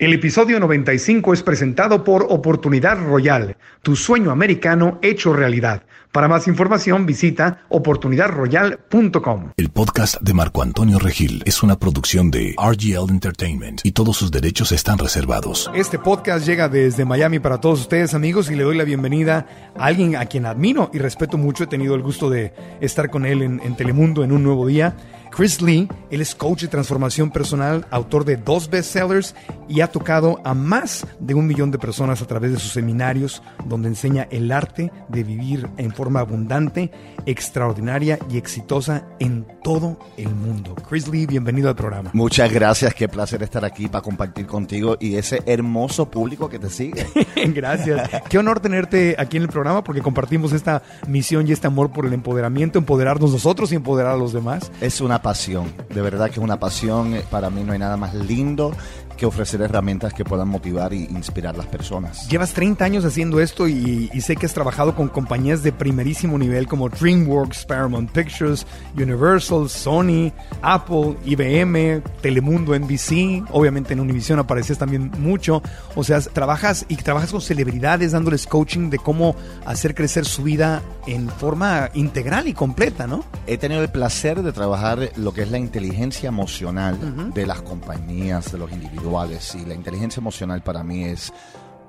El episodio 95 es presentado por Oportunidad Royal, tu sueño americano hecho realidad. Para más información visita oportunidadroyal.com. El podcast de Marco Antonio Regil es una producción de RGL Entertainment y todos sus derechos están reservados. Este podcast llega desde Miami para todos ustedes amigos y le doy la bienvenida a alguien a quien admiro y respeto mucho. He tenido el gusto de estar con él en, en Telemundo en un nuevo día. Chris Lee, él es coach de transformación personal, autor de dos bestsellers y ha tocado a más de un millón de personas a través de sus seminarios, donde enseña el arte de vivir en forma abundante, extraordinaria y exitosa en todo el mundo. Chris Lee, bienvenido al programa. Muchas gracias, qué placer estar aquí para compartir contigo y ese hermoso público que te sigue. gracias. Qué honor tenerte aquí en el programa porque compartimos esta misión y este amor por el empoderamiento, empoderarnos nosotros y empoderar a los demás. Es una pasión, de verdad que es una pasión. Para mí no hay nada más lindo que ofrecer herramientas que puedan motivar e inspirar a las personas. Llevas 30 años haciendo esto y, y, sé que has trabajado con compañías de primerísimo nivel como DreamWorks, Paramount Pictures, Universal, Sony, Apple, IBM, Telemundo, NBC. Obviamente en Univision apareces también mucho. O sea, trabajas y trabajas con celebridades dándoles coaching de cómo hacer crecer su vida en forma integral y completa, ¿no? He tenido el placer de trabajar lo que es la inteligencia emocional uh -huh. de las compañías, de los individuos y la inteligencia emocional para mí es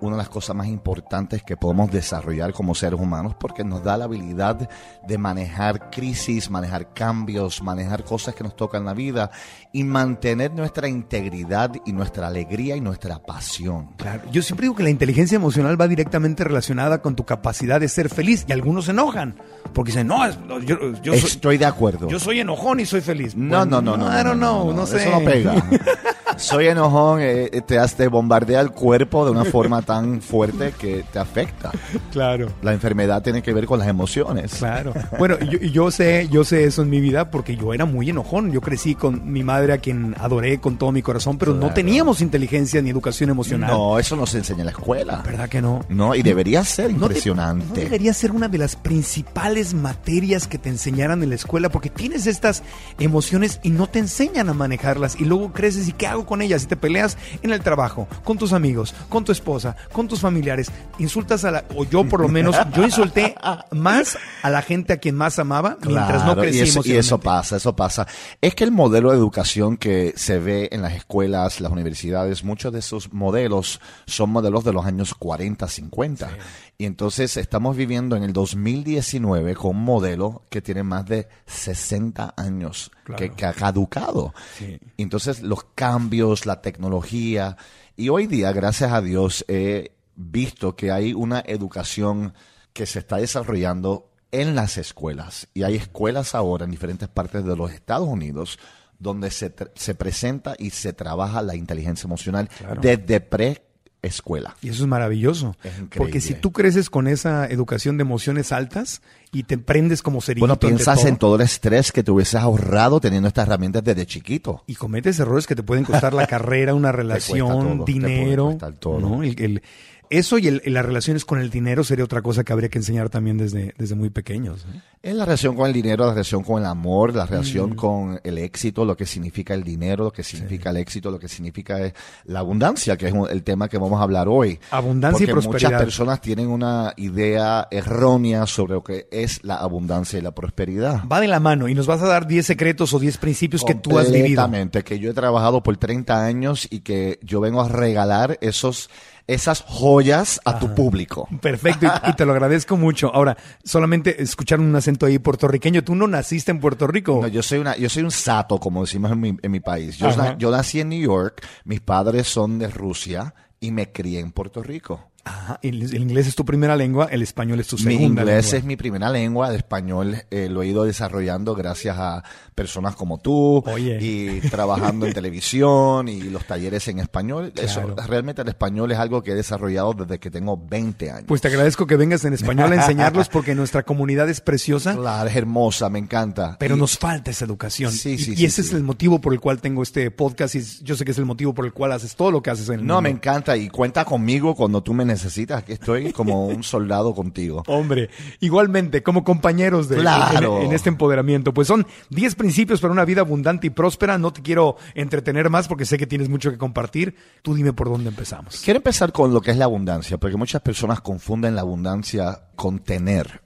una de las cosas más importantes que podemos desarrollar como seres humanos porque nos da la habilidad de manejar crisis, manejar cambios, manejar cosas que nos tocan en la vida y mantener nuestra integridad y nuestra alegría y nuestra pasión. Claro, yo siempre digo que la inteligencia emocional va directamente relacionada con tu capacidad de ser feliz y algunos se enojan porque dicen, no, yo, yo soy, estoy de acuerdo. Yo soy enojón y soy feliz. No, no, no, no, I don't know, no, no, sé. Eso no pega. soy enojón, eh, te, te bombardea el cuerpo de una forma tan fuerte que te afecta. Claro. La enfermedad tiene que ver con las emociones. Claro. Bueno, yo, yo, sé, yo sé eso en mi vida porque yo era muy enojón. Yo crecí con mi madre a quien adoré con todo mi corazón, pero claro. no teníamos inteligencia ni educación emocional. No, eso no se enseña en la escuela. ¿Verdad que no? No, y debería ser impresionante. No, te, no debería ser una de las principales materias que te enseñaran en la escuela porque tienes estas emociones y no te enseñan a manejarlas y luego creces y ¿qué hago con ellas? Y te peleas en el trabajo, con tus amigos, con tu esposa, con tus familiares, insultas a la, o yo por lo menos, yo insulté más a la gente a quien más amaba mientras claro, no crecí y eso, y eso pasa, eso pasa. Es que el modelo de educación que se ve en las escuelas, las universidades, muchos de esos modelos son modelos de los años 40, 50. Sí. Y entonces estamos viviendo en el 2019 con un modelo que tiene más de 60 años, claro. que, que, ha caducado. Sí. Entonces los cambios, la tecnología, y hoy día, gracias a Dios, he visto que hay una educación que se está desarrollando en las escuelas. Y hay escuelas ahora en diferentes partes de los Estados Unidos donde se, se presenta y se trabaja la inteligencia emocional claro. desde pre escuela. Y eso es maravilloso. Es porque si tú creces con esa educación de emociones altas y te prendes como cerillito Bueno, piensas todo, en todo el estrés que te hubieses ahorrado teniendo estas herramientas desde chiquito. Y cometes errores que te pueden costar la carrera, una relación, todo, dinero. todo. ¿no? El, el, Eso y, el- y las relaciones con el dinero sería otra cosa que habría que enseñar también desde, desde muy pequeños. ¿eh? Es la relación con el dinero, la relación con el amor, la Mm. relación con el éxito, lo que significa el dinero, lo que significa el éxito, lo que significa eh, la abundancia, que es un- el tema que vamos a hablar hoy. Abundancia y prosperidad. muchas personas tienen una idea errónea sobre lo que es la abundancia y la prosperidad. Va de la mano y nos vas a dar 10 secretos o 10 principios que tú has vivido. Completamente, que yo he trabajado por 30 años y que yo vengo a regalar esos, esas joyas a tu público. Perfecto, y, y te lo agradezco mucho. Ahora, solamente escuchar un acento ahí puertorriqueño. ¿Tú no naciste en Puerto Rico? No, yo soy una, yo soy un sato, como decimos en mi, en mi país. Yo, Ajá. na- yo nací en New York, mis padres son de Rusia y me crié en Puerto Rico. Ajá, el, el inglés es tu primera lengua, el español es tu Mi segunda inglés lengua. es mi primera lengua, el español eh, lo he ido desarrollando gracias a personas como tú Oye. y trabajando en televisión y los talleres en español. Eso, realmente el español es algo que he desarrollado desde que tengo 20 años. Pues te agradezco que vengas en español a enseñarlos porque nuestra comunidad es preciosa, Claro, es hermosa, me encanta. pero Y- nos falta esa educación. Sí, Y- sí, y, sí, ese es el motivo por el cual tengo este podcast y yo sé que es el motivo por el cual haces todo lo que haces en el No, mundo. me encanta y cuenta conmigo cuando tú me necesitas. Aquí estoy como un soldado contigo. Hombre, igualmente, como compañeros de, Claro. en, en este empoderamiento. Pues son 10 principios para una vida abundante y próspera. No te quiero entretener más porque sé que tienes mucho que compartir. Tú dime por dónde empezamos. Quiero empezar con lo que es la abundancia, porque muchas personas confunden la abundancia con tener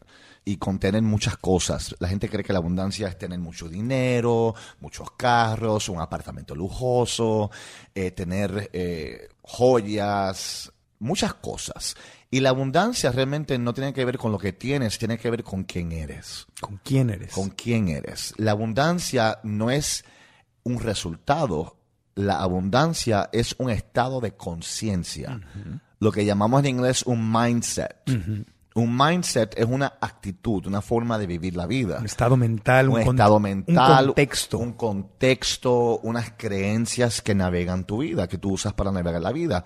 y con tener muchas cosas. La gente cree que la abundancia es tener mucho dinero, muchos carros, un apartamento lujoso, eh, tener eh, joyas, muchas cosas. Y la abundancia realmente no tiene que ver con lo que tienes, tiene que ver con quién eres. ¿Con quién eres? con quién eres. La abundancia no es un resultado, la abundancia es un estado de conciencia, lo que llamamos en inglés un mindset. Un mindset es una actitud, una forma de vivir la vida. Un estado mental, un, Un estado mental, un contexto. un contexto, unas creencias que navegan tu vida, que tú usas para navegar la vida.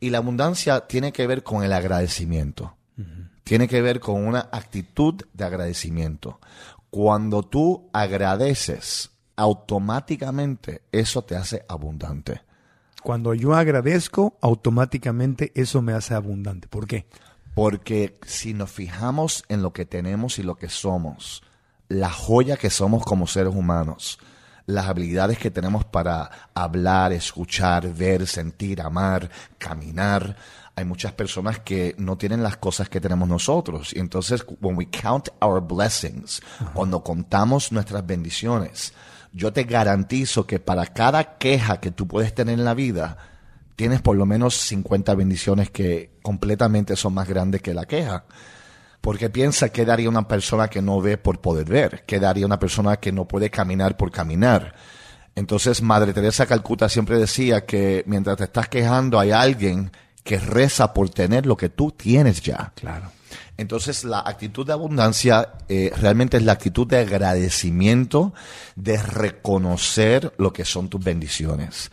Y la abundancia tiene que ver con el agradecimiento. Tiene que ver con una actitud de agradecimiento. Cuando tú agradeces, automáticamente eso te hace abundante. Cuando yo agradezco, automáticamente eso me hace abundante. ¿Por qué? Porque si nos fijamos en lo que tenemos y lo que somos, la joya que somos como seres humanos, las habilidades que tenemos para hablar, escuchar, ver, sentir, amar, caminar, hay muchas personas que no tienen las cosas que tenemos nosotros. Y entonces, when we count our blessings, cuando contamos nuestras bendiciones, yo te garantizo que para cada queja que tú puedes tener en la vida, tienes por lo menos 50 bendiciones que completamente son más grandes que la queja. Porque piensa que daría una persona que no ve por poder ver, que daría una persona que no puede caminar por caminar. Entonces Madre Teresa Calcuta siempre decía que mientras te estás quejando hay alguien que reza por tener lo que tú tienes ya. Claro. Entonces la actitud de abundancia eh, realmente es la actitud de agradecimiento, de reconocer lo que son tus bendiciones.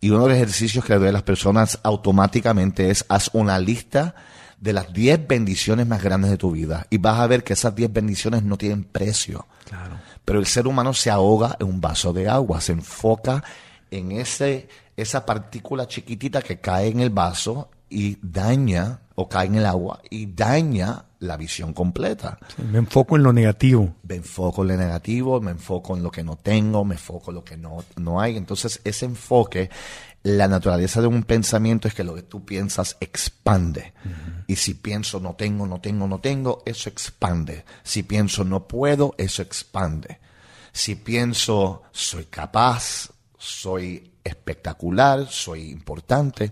Y uno de los ejercicios que le doy a las personas automáticamente es haz una lista de las 10 bendiciones más grandes de tu vida y vas a ver que esas 10 bendiciones no tienen precio. Claro. Pero el ser humano se ahoga en un vaso de agua, se enfoca en ese, esa partícula chiquitita que cae en el vaso y daña, o cae en el agua, y daña la visión completa. Me enfoco en lo negativo. Me enfoco en lo negativo, me enfoco en lo que no tengo, me enfoco en lo que no, no hay. Entonces, ese enfoque, la naturaleza de un pensamiento es que lo que tú piensas expande. Y si pienso no tengo, no tengo, no tengo, eso expande. Si pienso no puedo, eso expande. Si pienso soy capaz, soy espectacular, soy importante,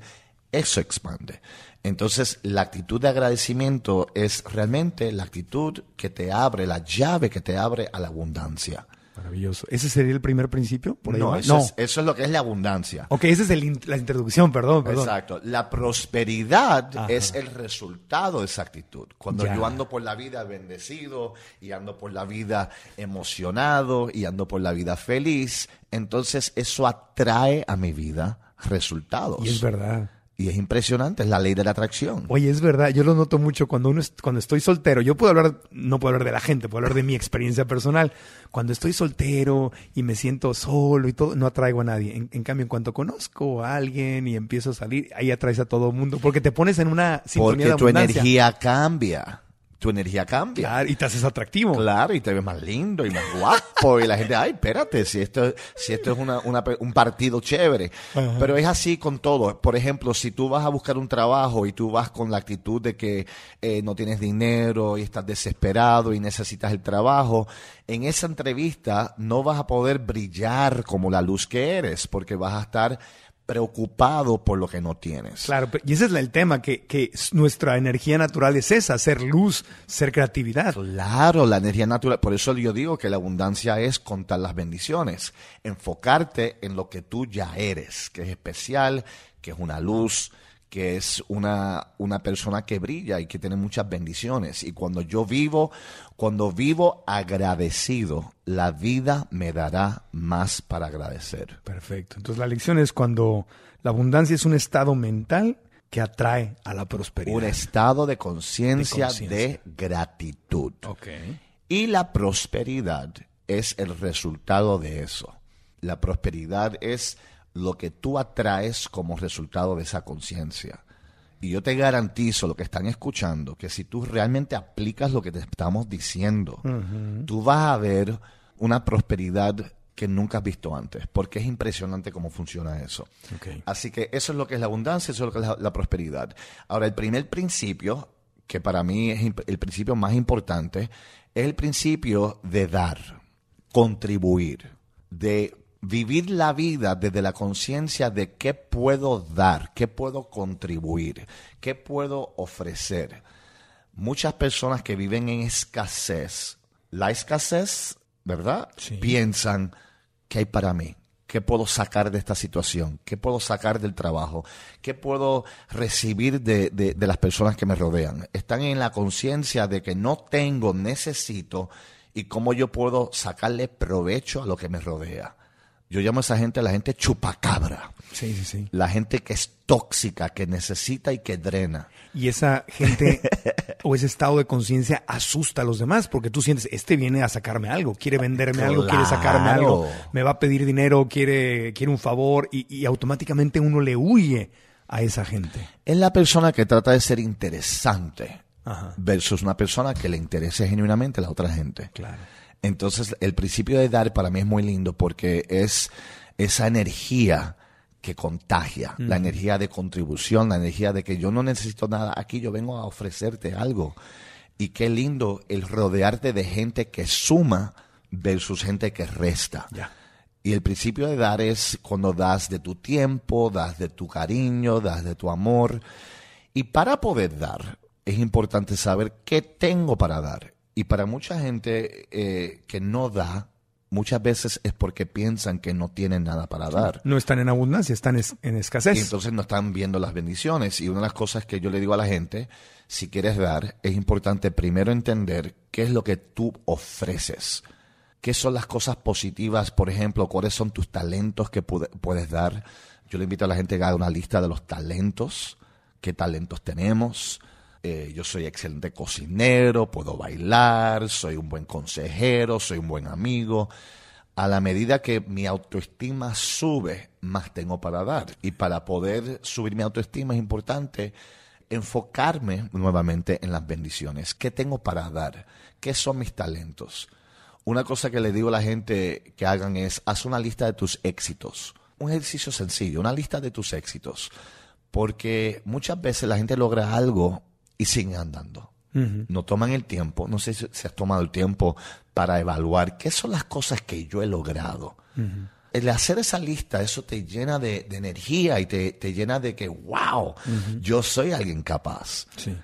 eso expande. Entonces, la actitud de agradecimiento es realmente la actitud que te abre, la llave que te abre a la abundancia. Maravilloso. ¿Ese sería el primer principio? ¿Por ahí No, eso, Es, eso es lo que es la abundancia. Ok, esa es el la introducción, perdón, perdón. Exacto. La prosperidad Ajá. es el resultado de esa actitud. Cuando Ya. yo ando por la vida bendecido y ando por la vida emocionado y ando por la vida feliz, entonces eso atrae a mi vida resultados. Y es verdad. Y es impresionante, es la ley de la atracción. Oye, es verdad, yo lo noto mucho cuando uno es- cuando estoy soltero. Yo puedo hablar, no puedo hablar de la gente, puedo hablar de mi experiencia personal. Cuando estoy soltero y me siento solo y todo, no atraigo a nadie. En, en cambio, en cuanto conozco a alguien y empiezo a salir, ahí atraes a todo el mundo, porque te pones en una sintonía Porque de tu energía cambia. Tu energía cambia. Claro, y te haces atractivo. Claro, y te ves más lindo y más guapo. Y la gente, ay, espérate, si esto, si esto es una- un partido chévere. Pero es así con todo. Por ejemplo, si tú vas a buscar un trabajo y tú vas con la actitud de que eh, no tienes dinero y estás desesperado y necesitas el trabajo, en esa entrevista no vas a poder brillar como la luz que eres, porque vas a estar preocupado por lo que no tienes. Claro, y ese es el tema, que, que nuestra energía natural es esa, ser luz, ser creatividad. Claro, la energía natural. Por eso yo digo que la abundancia es contar las bendiciones. Enfocarte en lo que tú ya eres, que es especial, que es una luz, que es una, una persona que brilla y que tiene muchas bendiciones. Y cuando yo vivo, cuando vivo agradecido, la vida me dará más para agradecer. Perfecto. Entonces la lección es cuando la abundancia es un estado mental que atrae a la prosperidad. Un estado de conciencia De gratitud. Ok. Y la prosperidad es el resultado de eso. La prosperidad es lo que tú atraes como resultado de esa conciencia. Y yo te garantizo, lo que están escuchando, que si tú realmente aplicas lo que te estamos diciendo, tú vas a ver una prosperidad que nunca has visto antes, porque es impresionante cómo funciona eso. Así que eso es lo que es la abundancia, eso es lo que es la, la prosperidad. Ahora, el primer principio, que para mí es el principio más importante, es el principio de dar, contribuir, de vivir la vida desde la conciencia de qué puedo dar, qué puedo contribuir, qué puedo ofrecer. Muchas personas que viven en escasez, la escasez, ¿verdad? Sí. Piensan, ¿qué hay para mí? ¿Qué puedo sacar de esta situación? ¿Qué puedo sacar del trabajo? ¿Qué puedo recibir de, de- de las personas que me rodean? Están en la conciencia de que no tengo, necesito y cómo yo puedo sacarle provecho a lo que me rodea. Yo llamo a esa gente la gente chupacabra, Sí, sí, sí. la gente que es tóxica, que necesita y que drena. Y esa gente o ese estado de conciencia asusta a los demás porque tú sientes, este viene a sacarme algo, quiere venderme algo, quiere sacarme algo, me va a pedir dinero, quiere, quiere un favor y, y automáticamente uno le huye a esa gente. Es la persona que trata de ser interesante Ajá. versus una persona que le interese genuinamente a la otra gente. Claro. Entonces, el principio de dar para mí es muy lindo porque es esa energía que contagia, la energía de contribución, la energía de que yo no necesito nada, aquí yo vengo a ofrecerte algo. Y qué lindo el rodearte de gente que suma versus gente que resta. Y el principio de dar es cuando das de tu tiempo, das de tu cariño, das de tu amor. Y para poder dar, es importante saber qué tengo para dar. Y para mucha gente eh, que no da, muchas veces es porque piensan que no tienen nada para dar. No están en abundancia, están es- en escasez. Y entonces no están viendo las bendiciones. Y una de las cosas que yo le digo a la gente, si quieres dar, es importante primero entender qué es lo que tú ofreces. ¿Qué son las cosas positivas? Por ejemplo, ¿cuáles son tus talentos que puedes dar? Yo le invito a la gente que haga una lista de los talentos. ¿Qué talentos tenemos? Eh, yo soy excelente cocinero, puedo bailar, soy un buen consejero, soy un buen amigo. A la medida que mi autoestima sube, más tengo para dar. Y para poder subir mi autoestima es importante enfocarme nuevamente en las bendiciones. ¿Qué tengo para dar? ¿Qué son mis talentos? Una cosa que le digo a la gente que hagan es, haz una lista de tus éxitos. Un ejercicio sencillo, una lista de tus éxitos. Porque muchas veces la gente logra algo y siguen andando. No toman el tiempo, no sé si, si has tomado el tiempo para evaluar qué son las cosas que yo he logrado. El hacer esa lista, eso te llena de, de energía y te, te llena de que, wow, yo soy alguien capaz. Sí.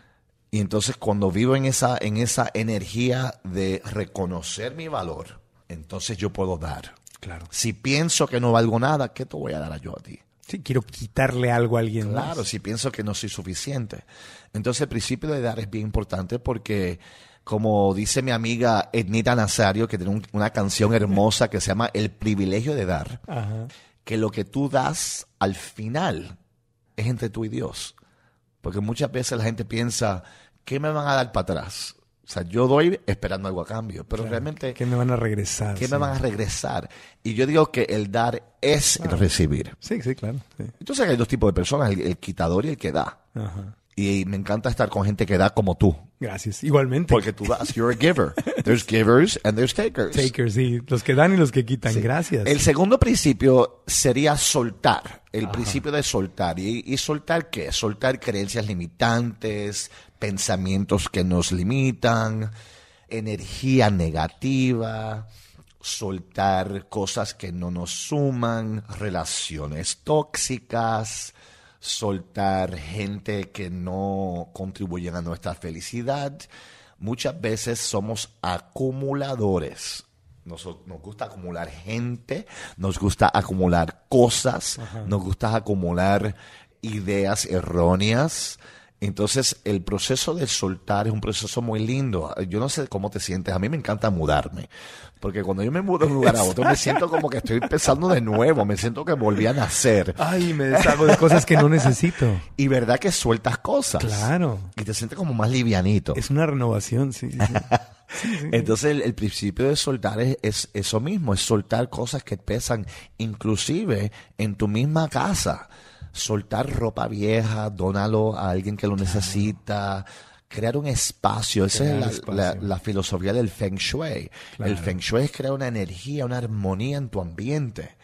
Y entonces cuando vivo en esa, en esa energía de reconocer mi valor, entonces yo puedo dar. Claro. Si pienso que no valgo nada, ¿qué te voy a dar yo a ti? Sí, quiero quitarle algo a alguien más. Claro, si pienso que no soy suficiente. Entonces el principio de dar es bien importante porque, como dice mi amiga Ednita Nazario, que tiene un- una canción hermosa que se llama El privilegio de dar, Ajá. que lo que tú das al final es entre tú y Dios. Porque muchas veces la gente piensa, ¿qué me van a dar para atrás? O sea, yo doy esperando algo a cambio, pero realmente, ¿Qué me van a regresar? ¿qué sí. me van a regresar? Y yo digo que el dar es el recibir. Sí, sí, claro. sí. Entonces hay dos tipos de personas, el, el quitador y el que da. Ajá. Y me encanta estar con gente que da como tú. Gracias. Igualmente. Porque tú das, you're a giver. There's givers and there's takers. Takers, sí. Los que dan y los que quitan. Gracias. El segundo principio sería soltar. El principio de soltar. ¿Y, y soltar qué? Soltar creencias limitantes, pensamientos que nos limitan, energía negativa, soltar cosas que no nos suman, relaciones tóxicas, soltar gente que no contribuyen a nuestra felicidad. Muchas veces somos acumuladores. Nos, nos gusta acumular gente, nos gusta acumular cosas, nos gusta acumular ideas erróneas. Entonces, el proceso de soltar es un proceso muy lindo. Yo no sé cómo te sientes. A mí me encanta mudarme. Porque cuando yo me mudo de un lugar a otro, me siento como que estoy empezando de nuevo. Me siento que volví a nacer. Ay, me deshago de cosas que no necesito. Y verdad que sueltas cosas. Claro. Y te sientes como más livianito. Es una renovación, sí, sí, sí. Entonces el, el principio de soltar es, es eso mismo, es soltar cosas que pesan, inclusive en tu misma casa. Soltar ropa vieja, dónalo a alguien que lo necesita, crear un espacio. Esa Crear es la, espacio. la- la filosofía del Feng Shui. El Feng Shui es crear una energía, una armonía en tu ambiente.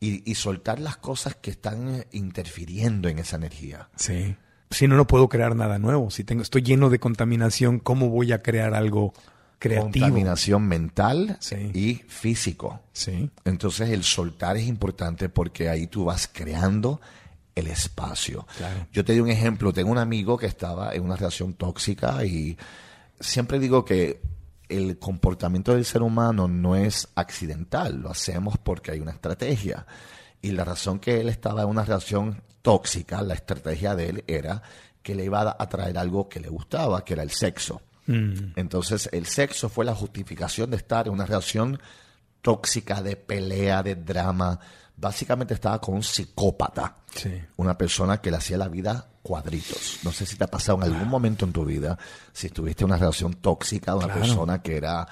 Y, y soltar las cosas que están eh, interfiriendo en esa energía. Sí. Si no, no puedo crear nada nuevo. Si tengo, estoy lleno de contaminación, ¿cómo voy a crear algo creativo? Contaminación mental Sí. y físico. Sí. Entonces el soltar es importante porque ahí tú vas creando el espacio. Claro. Yo te doy un ejemplo, tengo un amigo que estaba en una relación tóxica y siempre digo que el comportamiento del ser humano no es accidental, lo hacemos porque hay una estrategia. Y la razón que él estaba en una relación tóxica, la estrategia de él era que le iba a traer algo que le gustaba, que era el sexo. Entonces el sexo fue la justificación de estar en una relación tóxica, de pelea, de drama. Básicamente estaba con un psicópata. Sí. Una persona que le hacía la vida cuadritos. No sé si te ha pasado en algún momento en tu vida, si tuviste una relación tóxica de una Claro. persona que era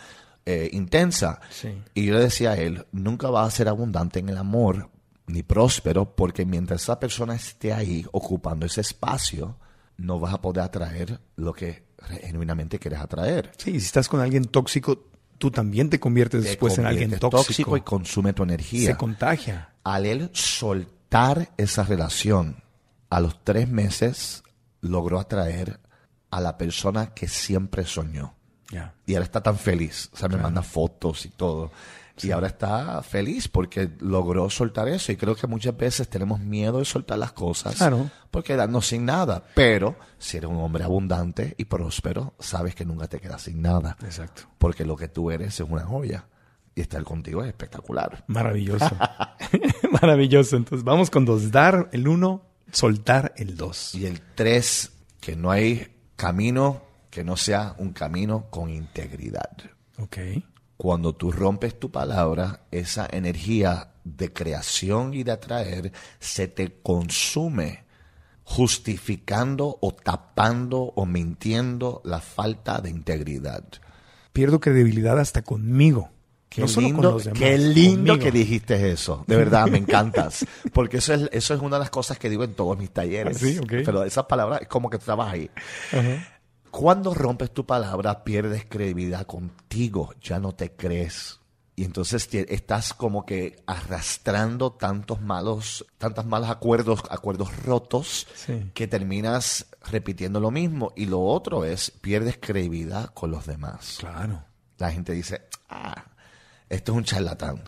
eh, intensa. Sí. Y yo le decía a él, nunca vas a ser abundante en el amor ni próspero, porque mientras esa persona esté ahí ocupando ese espacio, no vas a poder atraer lo que genuinamente quieres atraer. Sí, si estás con alguien tóxico, tú también te conviertes Te después en alguien conviertes tóxico. y consume tu energía. Se contagia. Al él soltar esa relación, a los tres meses logró atraer a la persona que siempre soñó. Y ahora está tan feliz. O sea, me manda fotos y todo. Y ahora está feliz porque logró soltar eso. Y creo que muchas veces tenemos miedo de soltar las cosas. Claro. Por quedarnos sin nada. Pero si eres un hombre abundante y próspero, sabes que nunca te quedas sin nada. Exacto. Porque lo que tú eres es una joya. Y estar contigo es espectacular. Maravilloso. Maravilloso. Entonces vamos con dos. Dar el uno, soltar el dos. Y el tres, que no hay camino que no sea un camino con integridad. Ok. Cuando tú rompes tu palabra, esa energía de creación y de atraer se te consume justificando o tapando o mintiendo la falta de integridad. Pierdo credibilidad hasta conmigo. Qué no solo con lindo, los demás, qué lindo conmigo. que dijiste eso. De verdad, me encantas. Porque eso es, eso es una de las cosas que digo en todos mis talleres. ¿Ah, sí? Pero esas palabras es como que trabajas ahí. Cuando rompes tu palabra, pierdes credibilidad contigo. Ya no te crees. Y entonces te- estás como que arrastrando tantos malos, tantos malos acuerdos, acuerdos rotos, Sí. que terminas repitiendo lo mismo. Y lo otro es, pierdes credibilidad con los demás Claro. la gente dice, ah, esto es un charlatán.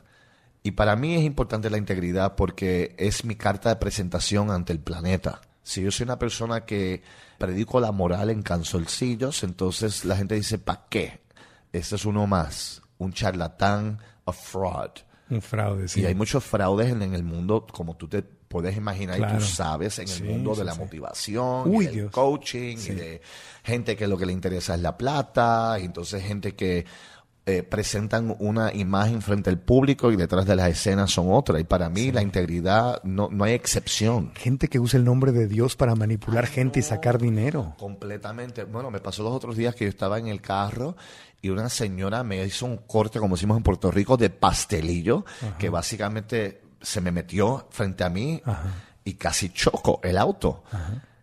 Y para mí es importante la integridad porque es mi carta de presentación ante el planeta. Si yo soy una persona que predico la moral en cansolcillos, entonces la gente dice, ¿para qué? Este es uno más, un charlatán, a fraud. Un fraude, sí. Y hay muchos fraudes en, en el mundo, como tú te puedes imaginar y tú sabes, en Sí, el mundo de la sí. motivación, Uy, y del Dios. coaching, y de gente que lo que le interesa es la plata, y entonces gente que eh, presentan una imagen frente al público y detrás de las escenas son otra. Y para mí la integridad no, no hay excepción. Gente que usa el nombre de Dios para manipular gente y sacar dinero. Completamente. Bueno, me pasó los otros días que yo estaba en el carro y una señora me hizo un corte, como decimos en Puerto Rico, de pastelillo, que básicamente se me metió frente a mí y casi choco el auto.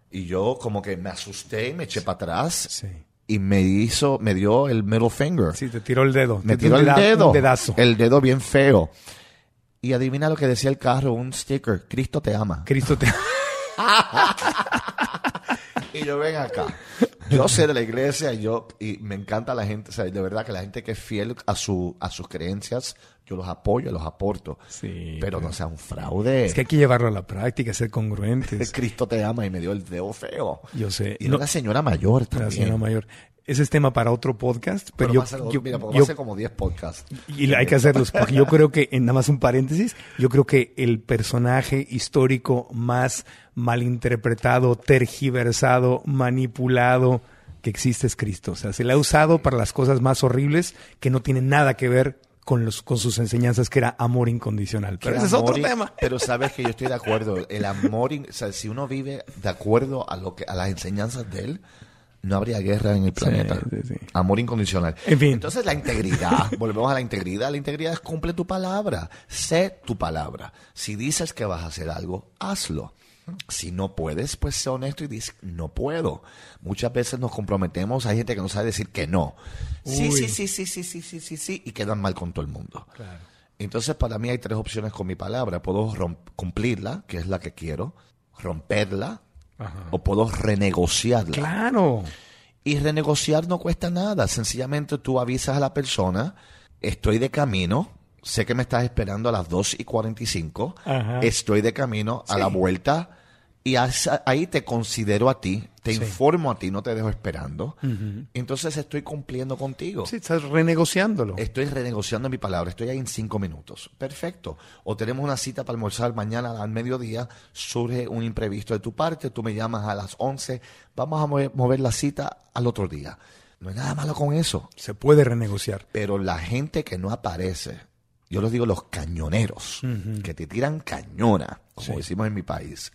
Y yo como que me asusté y me eché para atrás. Sí. Y me hizo, me dio el middle finger. Sí, te tiró el dedo. Me te tiró el dedo. Dedazo. El dedo bien feo. Y adivina lo que decía el carro, un sticker, Cristo te ama. Cristo te... Y yo ven acá. Yo sé de la iglesia y yo y me encanta la gente, o sea, de verdad que la gente que es fiel a su a sus creencias, yo los apoyo, los aporto. Sí, pero no sea un fraude. Es que hay que llevarlo a la práctica, ser congruentes. Cristo te ama y me dio el dedo feo. Yo sé. Y No- una señora mayor La también. señora mayor. Ese es tema para otro podcast, pero, Pero yo, ser, yo- mira, porque yo- va a ser como 10 podcasts. y hay que hacerlos, porque yo creo que, en nada más un paréntesis, yo creo que el personaje histórico más malinterpretado, tergiversado, manipulado que existe es Cristo. O sea, se le ha usado para las cosas más horribles que no tienen nada que ver con, los, con sus enseñanzas, que era amor incondicional. Pero ese es otro tema. Pero sabes que yo estoy de acuerdo. El amor, o sea, si uno vive de acuerdo a lo que a las enseñanzas de él, no habría guerra en el planeta. sí, sí. Amor incondicional. En fin. Entonces la integridad, volvemos a la integridad. La integridad es cumple tu palabra, sé tu palabra. Si dices que vas a hacer algo, hazlo. Si no puedes, pues sé honesto y dices, no puedo. Muchas veces nos comprometemos, hay gente que no sabe decir que no. Sí, sí, sí, sí, sí, sí, sí, sí, sí, y quedan mal con todo el mundo. Entonces, para mí hay tres opciones con mi palabra. Puedo cumplirla, que es la que quiero, romperla, o puedo renegociarla. Claro. Y renegociar no cuesta nada. Sencillamente tú avisas a la persona, estoy de camino, sé que me estás esperando a las 2 y 45, Ajá. estoy de camino a la vuelta y ahí te considero a ti, te Sí. informo a ti, no te dejo esperando. Entonces estoy cumpliendo contigo. Sí, estás renegociándolo. Estoy renegociando mi palabra, estoy ahí en cinco minutos. Perfecto. O tenemos una cita para almorzar mañana al mediodía, surge un imprevisto de tu parte, tú me llamas a las 11, vamos a mover, mover la cita al otro día. No hay nada malo con eso. Se puede renegociar. Pero la gente que no aparece, yo les digo los cañoneros, que te tiran cañona, como Sí. decimos en mi país,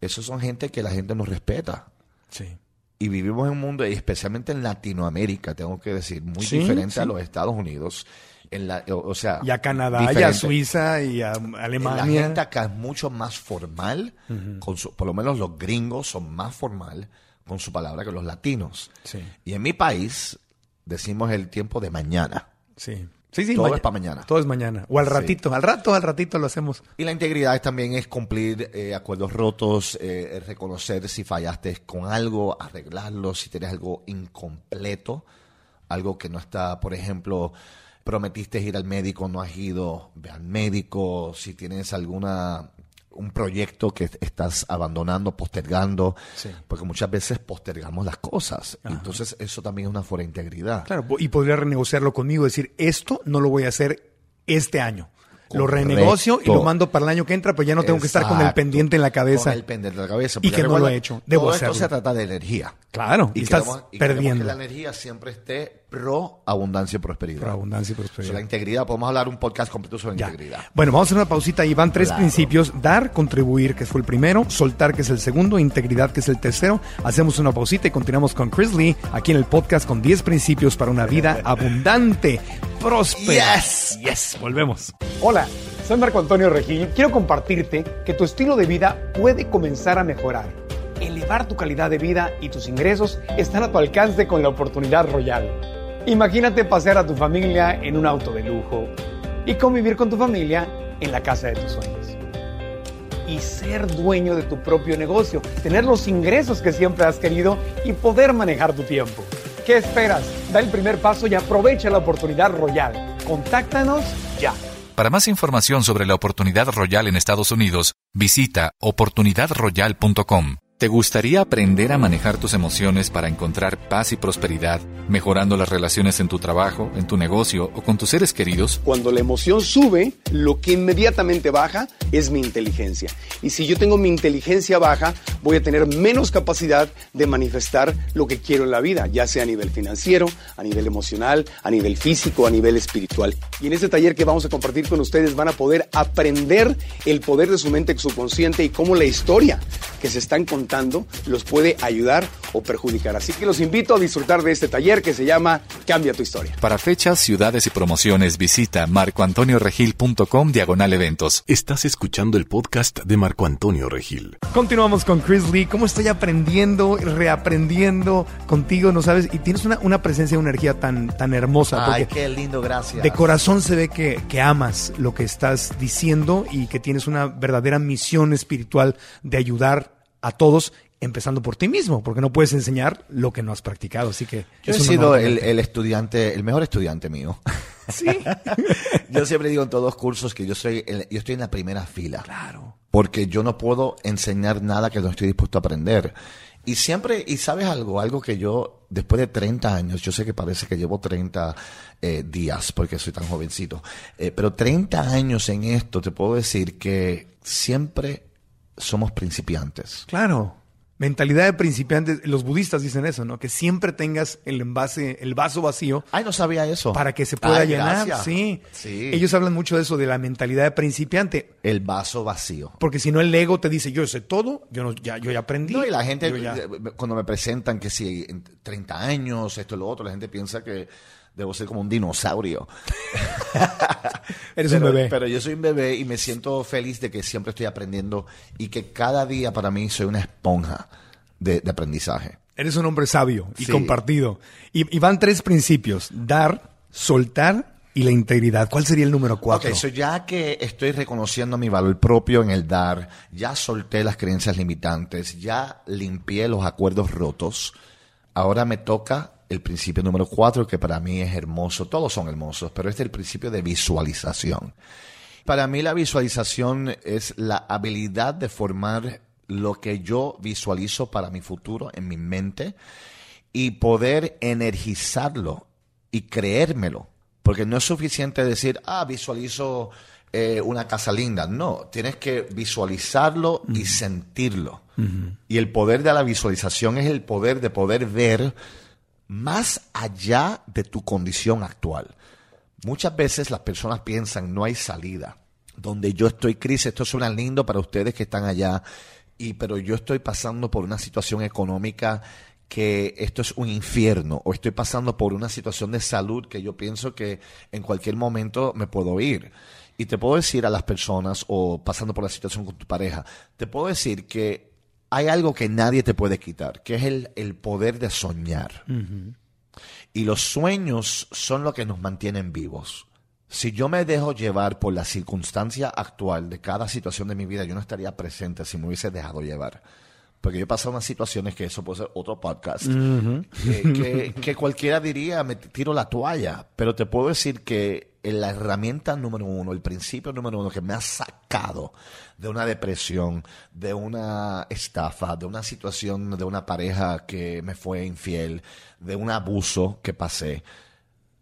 esos son gente que la gente no respeta. Sí. Y vivimos en un mundo, y especialmente en Latinoamérica, tengo que decir, muy Sí, diferente a los Estados Unidos. En la, o o sea, Y a Canadá, y a diferente. Suiza, y a La Alemania. gente acá es mucho más formal, con su- por lo menos los gringos son más formal con su palabra que los latinos. Sí. Y en mi país decimos el tiempo de mañana. Sí. Sí, sí, Todo es pa' mañana. Todo es mañana. O al Sí. ratito, al rato, al ratito lo hacemos. Y la integridad también es cumplir eh, acuerdos rotos, eh, reconocer si fallaste con algo, arreglarlo, si tienes algo incompleto, algo que no está, por ejemplo, prometiste ir al médico, no has ido, ve al médico, si tienes alguna un proyecto que estás abandonando, postergando, Sí. porque muchas veces postergamos las cosas. Entonces eso también es una fuera de integridad. Claro, y podría renegociarlo conmigo, decir, esto no lo voy a hacer este año. Lo renegocio y lo mando para el año que entra, pero ya no tengo que estar con el pendiente en la cabeza. Con el pendiente en la cabeza. Y que no lo he hecho. Debo todo hacerlo. esto se trata de energía. Claro, y, estás queremos- y perdiendo. que la energía siempre esté pro abundancia y prosperidad. Pro abundancia y Sobre prosperidad. la integridad, podemos hablar un podcast completo sobre Ya. integridad. Bueno, vamos a hacer una pausita y van tres Claro. principios. Dar, contribuir, que fue el primero. Soltar, que es el segundo. Integridad, que es el tercero. Hacemos una pausita y continuamos con Chris Lee aquí en el podcast con 10 principios para una vida abundante, próspera. Yes. Yes, volvemos. Hola, soy Marco Antonio Regil. Quiero compartirte que tu estilo de vida puede comenzar a mejorar. Elevar tu calidad de vida y tus ingresos están a tu alcance con la oportunidad royal. Imagínate pasear a tu familia en un auto de lujo y convivir con tu familia en la casa de tus sueños. Y ser dueño de tu propio negocio, tener los ingresos que siempre has querido y poder manejar tu tiempo. ¿Qué esperas? Da el primer paso y aprovecha la oportunidad royal. Contáctanos ya. Para más información sobre la oportunidad royal en Estados Unidos, visita oportunidadroyal.com. ¿Te gustaría aprender a manejar tus emociones para encontrar paz y prosperidad, mejorando las relaciones en tu trabajo, en tu negocio o con tus seres queridos? Cuando la emoción sube, lo que inmediatamente baja es mi inteligencia. Y si yo tengo mi inteligencia baja, voy a tener menos capacidad de manifestar lo que quiero en la vida, ya sea a nivel financiero, a nivel emocional, a nivel físico, a nivel espiritual. Y en este taller que vamos a compartir con ustedes van a poder aprender el poder de su mente subconsciente y cómo la historia que se están contando los puede ayudar o perjudicar. Así que los invito a disfrutar de este taller que se llama Cambia tu historia. Para fechas, ciudades y promociones, visita marcoantonioregil.com diagonal eventos. Estás escuchando el podcast de Marco Antonio Regil. Continuamos con Chris Lee. ¿Cómo estoy aprendiendo, reaprendiendo contigo? No sabes, y tienes una, una presencia, una energía tan, tan hermosa. Ay, qué lindo, gracias. De corazón se ve que, que amas lo que estás diciendo y que tienes una verdadera misión espiritual de ayudar a todos, empezando por ti mismo, porque no puedes enseñar lo que no has practicado. Así que yo he sido el, el, estudiante, el mejor estudiante mío. Sí. yo siempre digo en todos los cursos que yo soy, el, yo estoy en la primera fila. Claro. Porque yo no puedo enseñar nada que no estoy dispuesto a aprender. Y siempre, y sabes algo, algo que yo, después de 30 años, yo sé que parece que llevo 30 eh, días porque soy tan jovencito, eh, pero 30 años en esto, te puedo decir que siempre somos principiantes. Claro. Mentalidad de principiantes, los budistas dicen eso, ¿no? Que siempre tengas el envase, el vaso vacío. Ay, no sabía eso. Para que se pueda llenar. Sí. sí. Ellos hablan mucho de eso, de la mentalidad de principiante. El vaso vacío. Porque si no, el ego te dice, yo sé todo, yo, no, ya, yo ya aprendí. No, y la gente, cuando me presentan que si en 30 años, esto y lo otro, la gente piensa que debo ser como un dinosaurio. Eres un bebé. Pero yo soy un bebé y me siento feliz de que siempre estoy aprendiendo y que cada día para mí soy una esponja de, aprendizaje. Eres un hombre sabio y compartido. Y, van tres principios: dar, soltar y la integridad. ¿Cuál sería el número cuatro? Ok, ya que estoy reconociendo mi valor propio en el dar, ya solté las creencias limitantes, ya limpié los acuerdos rotos, ahora me toca el principio número cuatro, que para mí es hermoso. Todos son hermosos, pero este es el principio de visualización. Para mí la visualización es la habilidad de formar lo que yo visualizo para mi futuro en mi mente y poder energizarlo y creérmelo. Porque no es suficiente decir, ah, visualizo eh, una casa linda. No, tienes que visualizarlo y sentirlo. Y el poder de la visualización es el poder de poder ver más allá de tu condición actual. Muchas veces las personas piensan no hay salida. Donde yo estoy crisis, esto suena lindo para ustedes que están allá, y pero yo estoy pasando por una situación económica que esto es un infierno o estoy pasando por una situación de salud que yo pienso que en cualquier momento me puedo ir. Y te puedo decir a las personas o pasando por la situación con tu pareja, te puedo decir que hay algo que nadie te puede quitar, que es el, poder de soñar. Y los sueños son lo que nos mantienen vivos. Si yo me dejo llevar por la circunstancia actual de cada situación de mi vida, yo no estaría presente si me hubiese dejado llevar. Porque yo he pasado unas situaciones que eso puede ser otro podcast, que, que, cualquiera diría, me tiro la toalla. Pero te puedo decir que la herramienta número uno, el principio número uno que me ha sacado de una depresión, de una estafa, de una situación de una pareja que me fue infiel, de un abuso que pasé,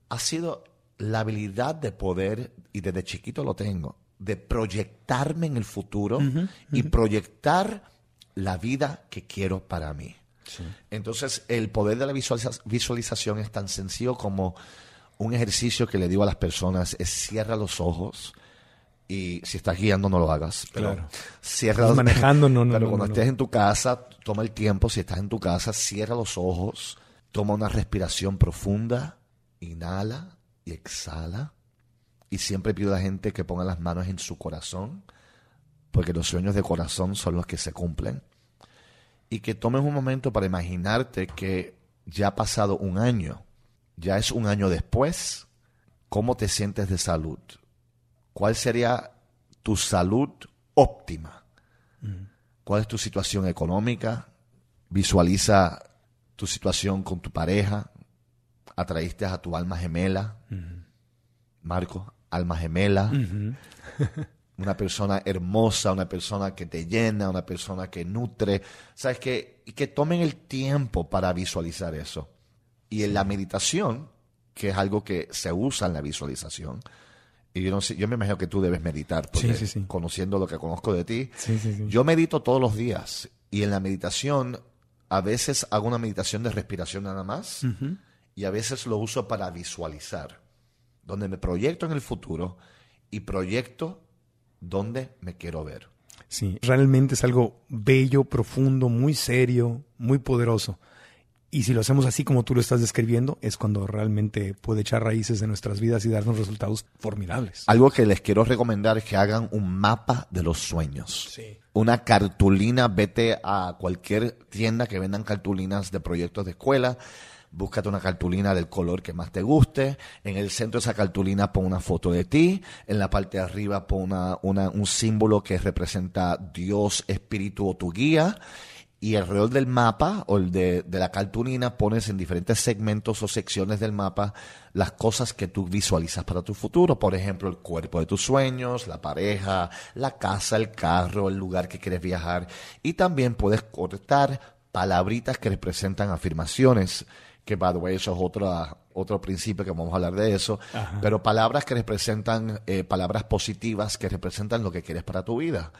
ha sido la habilidad de poder, y desde chiquito lo tengo, de proyectarme en el futuro y proyectar la vida que quiero para mí. Entonces, el poder de la visualización es tan sencillo como un ejercicio que le digo a las personas es cierra los ojos y si estás guiando no lo hagas. Pero claro. Cierra los manejando no, no. Pero cuando estés en tu casa, toma el tiempo. Si estás en tu casa, cierra los ojos, toma una respiración profunda, inhala y exhala. Y siempre pido a la gente que ponga las manos en su corazón, porque los sueños de corazón son los que se cumplen. Y que tomes un momento para imaginarte que ya ha pasado un año ya es un año después, ¿cómo te sientes de salud? ¿Cuál sería tu salud óptima? ¿Cuál es tu situación económica? Visualiza tu situación con tu pareja. Atraíste a tu alma gemela. Marco, alma gemela. una persona hermosa, una persona que te llena, una persona que nutre. ¿Sabes qué? Y que tomen el tiempo para visualizar eso. Y en la meditación, que es algo que se usa en la visualización, y yo no sé, yo me imagino que tú debes meditar, porque Sí, sí, sí. conociendo lo que conozco de ti, yo medito todos los días. Y en la meditación, a veces hago una meditación de respiración nada más, y a veces lo uso para visualizar, donde me proyecto en el futuro y proyecto donde me quiero ver. Sí, realmente es algo bello, profundo, muy serio, muy poderoso. Y si lo hacemos así como tú lo estás describiendo, es cuando realmente puede echar raíces en nuestras vidas y darnos resultados formidables. Algo que les quiero recomendar es que hagan un mapa de los sueños. Sí. Una cartulina, vete a cualquier tienda que vendan cartulinas de proyectos de escuela. Búscate una cartulina del color que más te guste. En el centro de esa cartulina pon una foto de ti. En la parte de arriba pon una, una- un símbolo que representa Dios, Espíritu o tu guía. Y alrededor del mapa o el de, de la cartulina pones en diferentes segmentos o secciones del mapa las cosas que tú visualizas para tu futuro. Por ejemplo, el cuerpo de tus sueños, la pareja, la casa, el carro, el lugar que quieres viajar. Y también puedes cortar palabritas que representan afirmaciones. Que, by the way, eso es otra, otro principio que vamos a hablar de eso. Pero palabras que representan, eh, palabras positivas que representan lo que quieres para tu vida.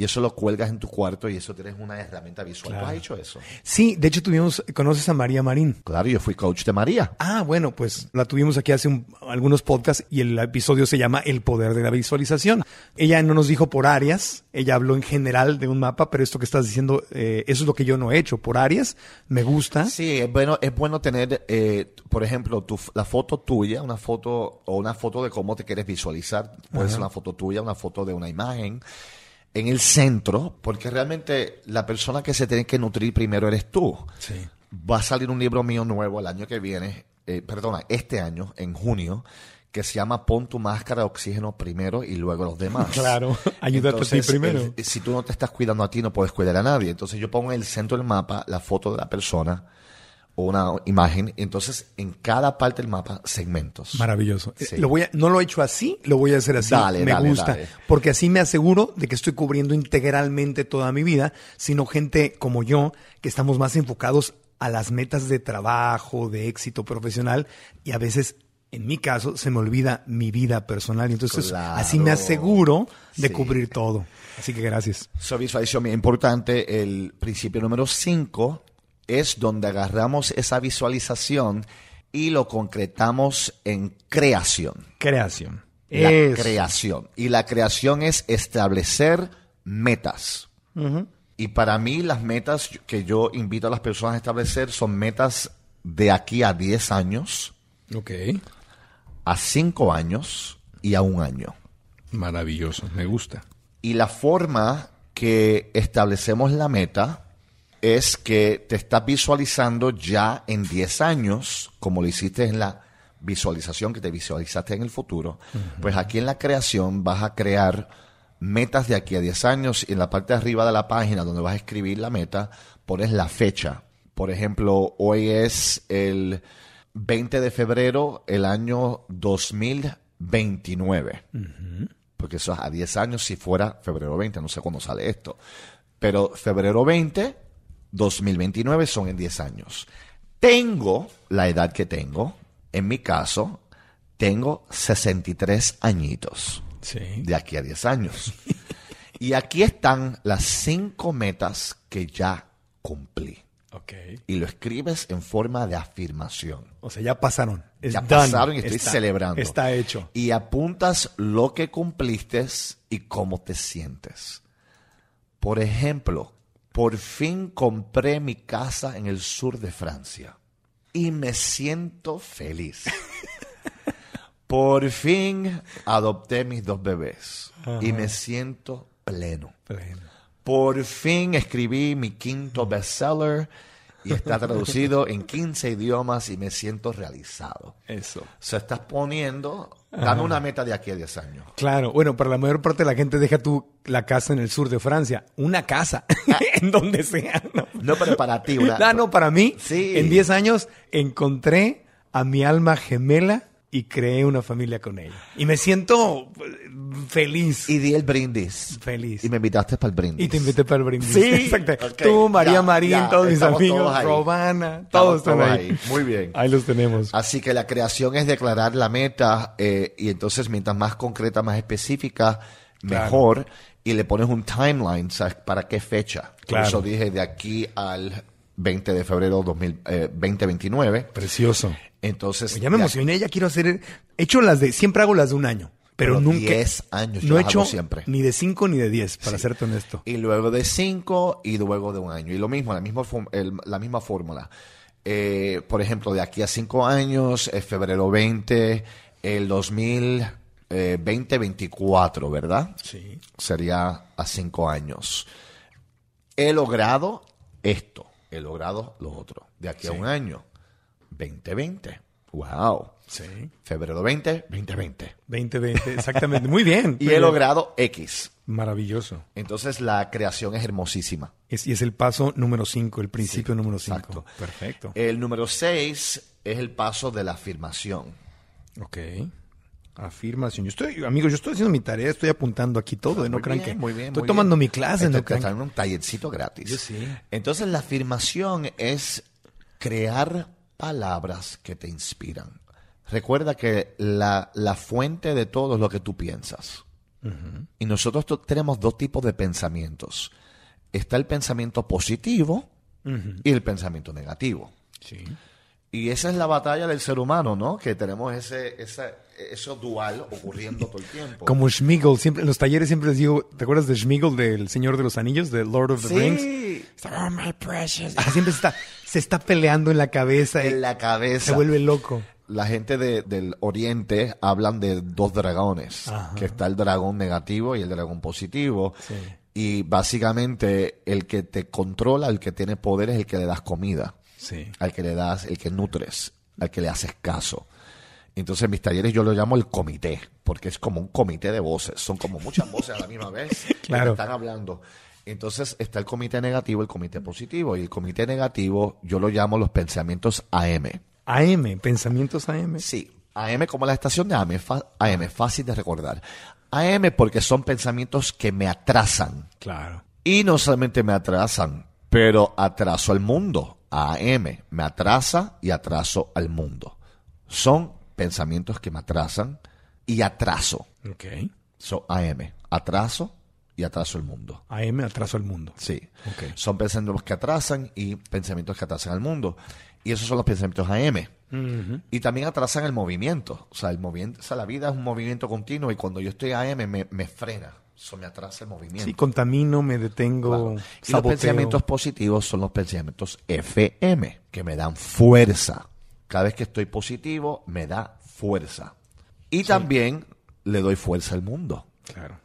Y eso lo cuelgas en tu cuarto y eso tienes una herramienta visual. ¿Tú has hecho eso? Sí, de hecho tuvimos, ¿conoces a María Marín? Claro, yo fui coach de María. Ah, bueno, pues la tuvimos aquí hace un- algunos podcasts y el episodio se llama El poder de la visualización. Ella no nos dijo por áreas, ella habló en general de un mapa, pero esto que estás diciendo, eh, eso es lo que yo no he hecho. Por áreas, me gusta. Sí, es bueno, es bueno tener, eh, por ejemplo, tu, la foto tuya, una foto o una foto de cómo te quieres visualizar. Puede ser una foto tuya, una foto de una imagen. En el centro, porque realmente la persona que se tiene que nutrir primero eres tú. Sí. Va a salir un libro mío nuevo el año que viene, eh, perdona, este año, en junio, que se llama Pon tu máscara de oxígeno primero y luego los demás. Claro, ayúdate a ti primero. el- si tú no te estás cuidando a ti, no puedes cuidar a nadie. Entonces yo pongo en el centro del mapa la foto de la persona o una imagen. Entonces en cada parte del mapa, segmentos. Maravilloso. Sí. Lo voy a, no lo he hecho así, lo voy a hacer así. Dale, me dale, gusta. dale. Porque así me aseguro de que estoy cubriendo integralmente toda mi vida, sino gente como yo, que estamos más enfocados a las metas de trabajo, de éxito profesional, y a veces, en mi caso, se me olvida mi vida personal. Entonces Claro. así me aseguro de Sí. cubrir todo. Así que gracias. So, visualización bien importante. El principio número 5 es donde agarramos esa visualización y lo concretamos en creación. Creación. La Eso. creación. Y la creación es establecer metas. Y para mí las metas que yo invito a las personas a establecer son metas de aquí a 10 años, Ok. a 5 años y a un año. Maravilloso. Me gusta. Y la forma que establecemos la meta es que te estás visualizando ya en 10 años, como lo hiciste en la visualización que te visualizaste en el futuro. Pues aquí en la creación vas a crear metas de aquí a 10 años y en la parte de arriba de la página donde vas a escribir la meta pones la fecha. Por ejemplo, hoy es el 20 de febrero, el año 2029 porque eso es a 10 años si fuera febrero 20, no sé cuándo sale esto. Pero febrero 20, 2029 son en 10 años. Tengo la edad que tengo, en mi caso, tengo 63 añitos Sí. de aquí a 10 años. y aquí están las cinco metas que ya cumplí. Ok. Y lo escribes en forma de afirmación. O sea, ya pasaron. Ya done. pasaron y estoy Está- celebrando. Está hecho. Y apuntas lo que cumpliste y cómo te sientes. Por ejemplo, por fin compré mi casa en el sur de Francia y me siento feliz. por fin adopté mis dos bebés y me siento pleno. Pleno. Por fin escribí mi quinto bestseller y está traducido en 15 idiomas y me siento realizado. Eso. O sea, estás poniendo, dame una meta de aquí a 10 años. Claro, bueno, para la mayor parte de la gente deja tú la casa en el sur de Francia. Una casa, en donde sea. No, No, pero para ti, una... Ah, no, para mí, Sí. en 10 años encontré a mi alma gemela y creé una familia con ella. Y me siento eh, feliz. Y di el brindis. Feliz. Y me invitaste para el brindis. Y te invité para el brindis. Sí. Exacto. Ok, Tú, María ya, Marín, ya, todos mis amigos, todos Estamos todos están todos ahí. ahí. Muy bien. Ahí los tenemos. Así que la creación es declarar la meta eh, y entonces mientras más concreta, más específica, Claro. mejor. Y le pones un timeline, ¿sabes? ¿Para qué fecha? Por Claro. eso dije de aquí al 20 de febrero 2000, eh, 2029. Precioso. Entonces, Ya me de emocioné, ya quiero hacer. He hecho las de. Siempre hago las de un año. Pero, Pero nunca. 10 años, yo No he hecho siempre. ni de 5 ni de 10, para serte honesto. Y luego de cinco y luego de un año. Y lo mismo, la misma, el- la misma fórmula. Eh, por ejemplo, de aquí a cinco años, es febrero 20, el 2024, ¿verdad? Sí. Sería a cinco años. He logrado esto, he logrado lo otro. De aquí a un año, 2020. ¡Wow! Sí. Febrero 20, 2020. 2020, exactamente. Muy bien. Y he bien. logrado X. Maravilloso. Entonces la creación es hermosísima. Es, y es el paso número 5, el principio Sí, número 5. exacto. Perfecto. El número 6 es el paso de la afirmación. ok. Afirmación. Yo estoy, amigos, yo estoy haciendo mi tarea, estoy apuntando aquí todo. ¿eh? No crean bien, que muy bien, estoy muy tomando bien. mi clase. Este, No crean- un tallercito gratis. Yo sí. Entonces la afirmación es crear palabras que te inspiran. Recuerda que la, la fuente de todo es lo que tú piensas. Y nosotros tenemos dos tipos de pensamientos. Está el pensamiento positivo y el pensamiento negativo. Sí. Y esa es la batalla del ser humano, ¿no? Que tenemos ese, esa, eso dual ocurriendo todo el tiempo. Como Schmigel, siempre, en los talleres siempre les digo, ¿te acuerdas de Schmigel, del Señor de los Anillos, de Lord of the Sí. Rings? Está, "Oh, my precious. Siempre se está, se está peleando en la cabeza. en la cabeza. Se vuelve loco. La gente de- del oriente hablan de dos dragones, Ajá. que está el dragón negativo y el dragón positivo. Sí. Y básicamente el que te controla, el que tiene poder es el que le das comida, Sí. al que le das, el que nutres, al que le haces caso. Entonces en mis talleres yo lo llamo el comité, porque es como un comité de voces, son como muchas voces a la misma vez que Claro. te están hablando. Entonces está el comité negativo, el comité positivo, y el comité negativo yo lo llamo los pensamientos AM. AM, pensamientos AM. Sí, AM como la estación de AM, AM, fácil de recordar. AM porque son pensamientos que me atrasan. Claro. Y no solamente me atrasan, pero atraso al mundo. AM me atrasa y atraso al mundo. Son pensamientos que me atrasan y atraso. Ok. So, AM, atraso y atraso al mundo. AM, atraso al mundo. Sí. Son pensamientos que atrasan y pensamientos que atrasan al mundo. Y esos son los pensamientos AM. Y también atrasan el movimiento. O sea, el movimiento, o sea, la vida es un movimiento continuo y cuando yo estoy AM me, me frena. Eso me atrasa el movimiento. Sí, contamino, me detengo, Claro. Y los pensamientos positivos son los pensamientos FM, que me dan fuerza. Cada vez que estoy positivo, me da fuerza. Y también le doy fuerza al mundo. Claro.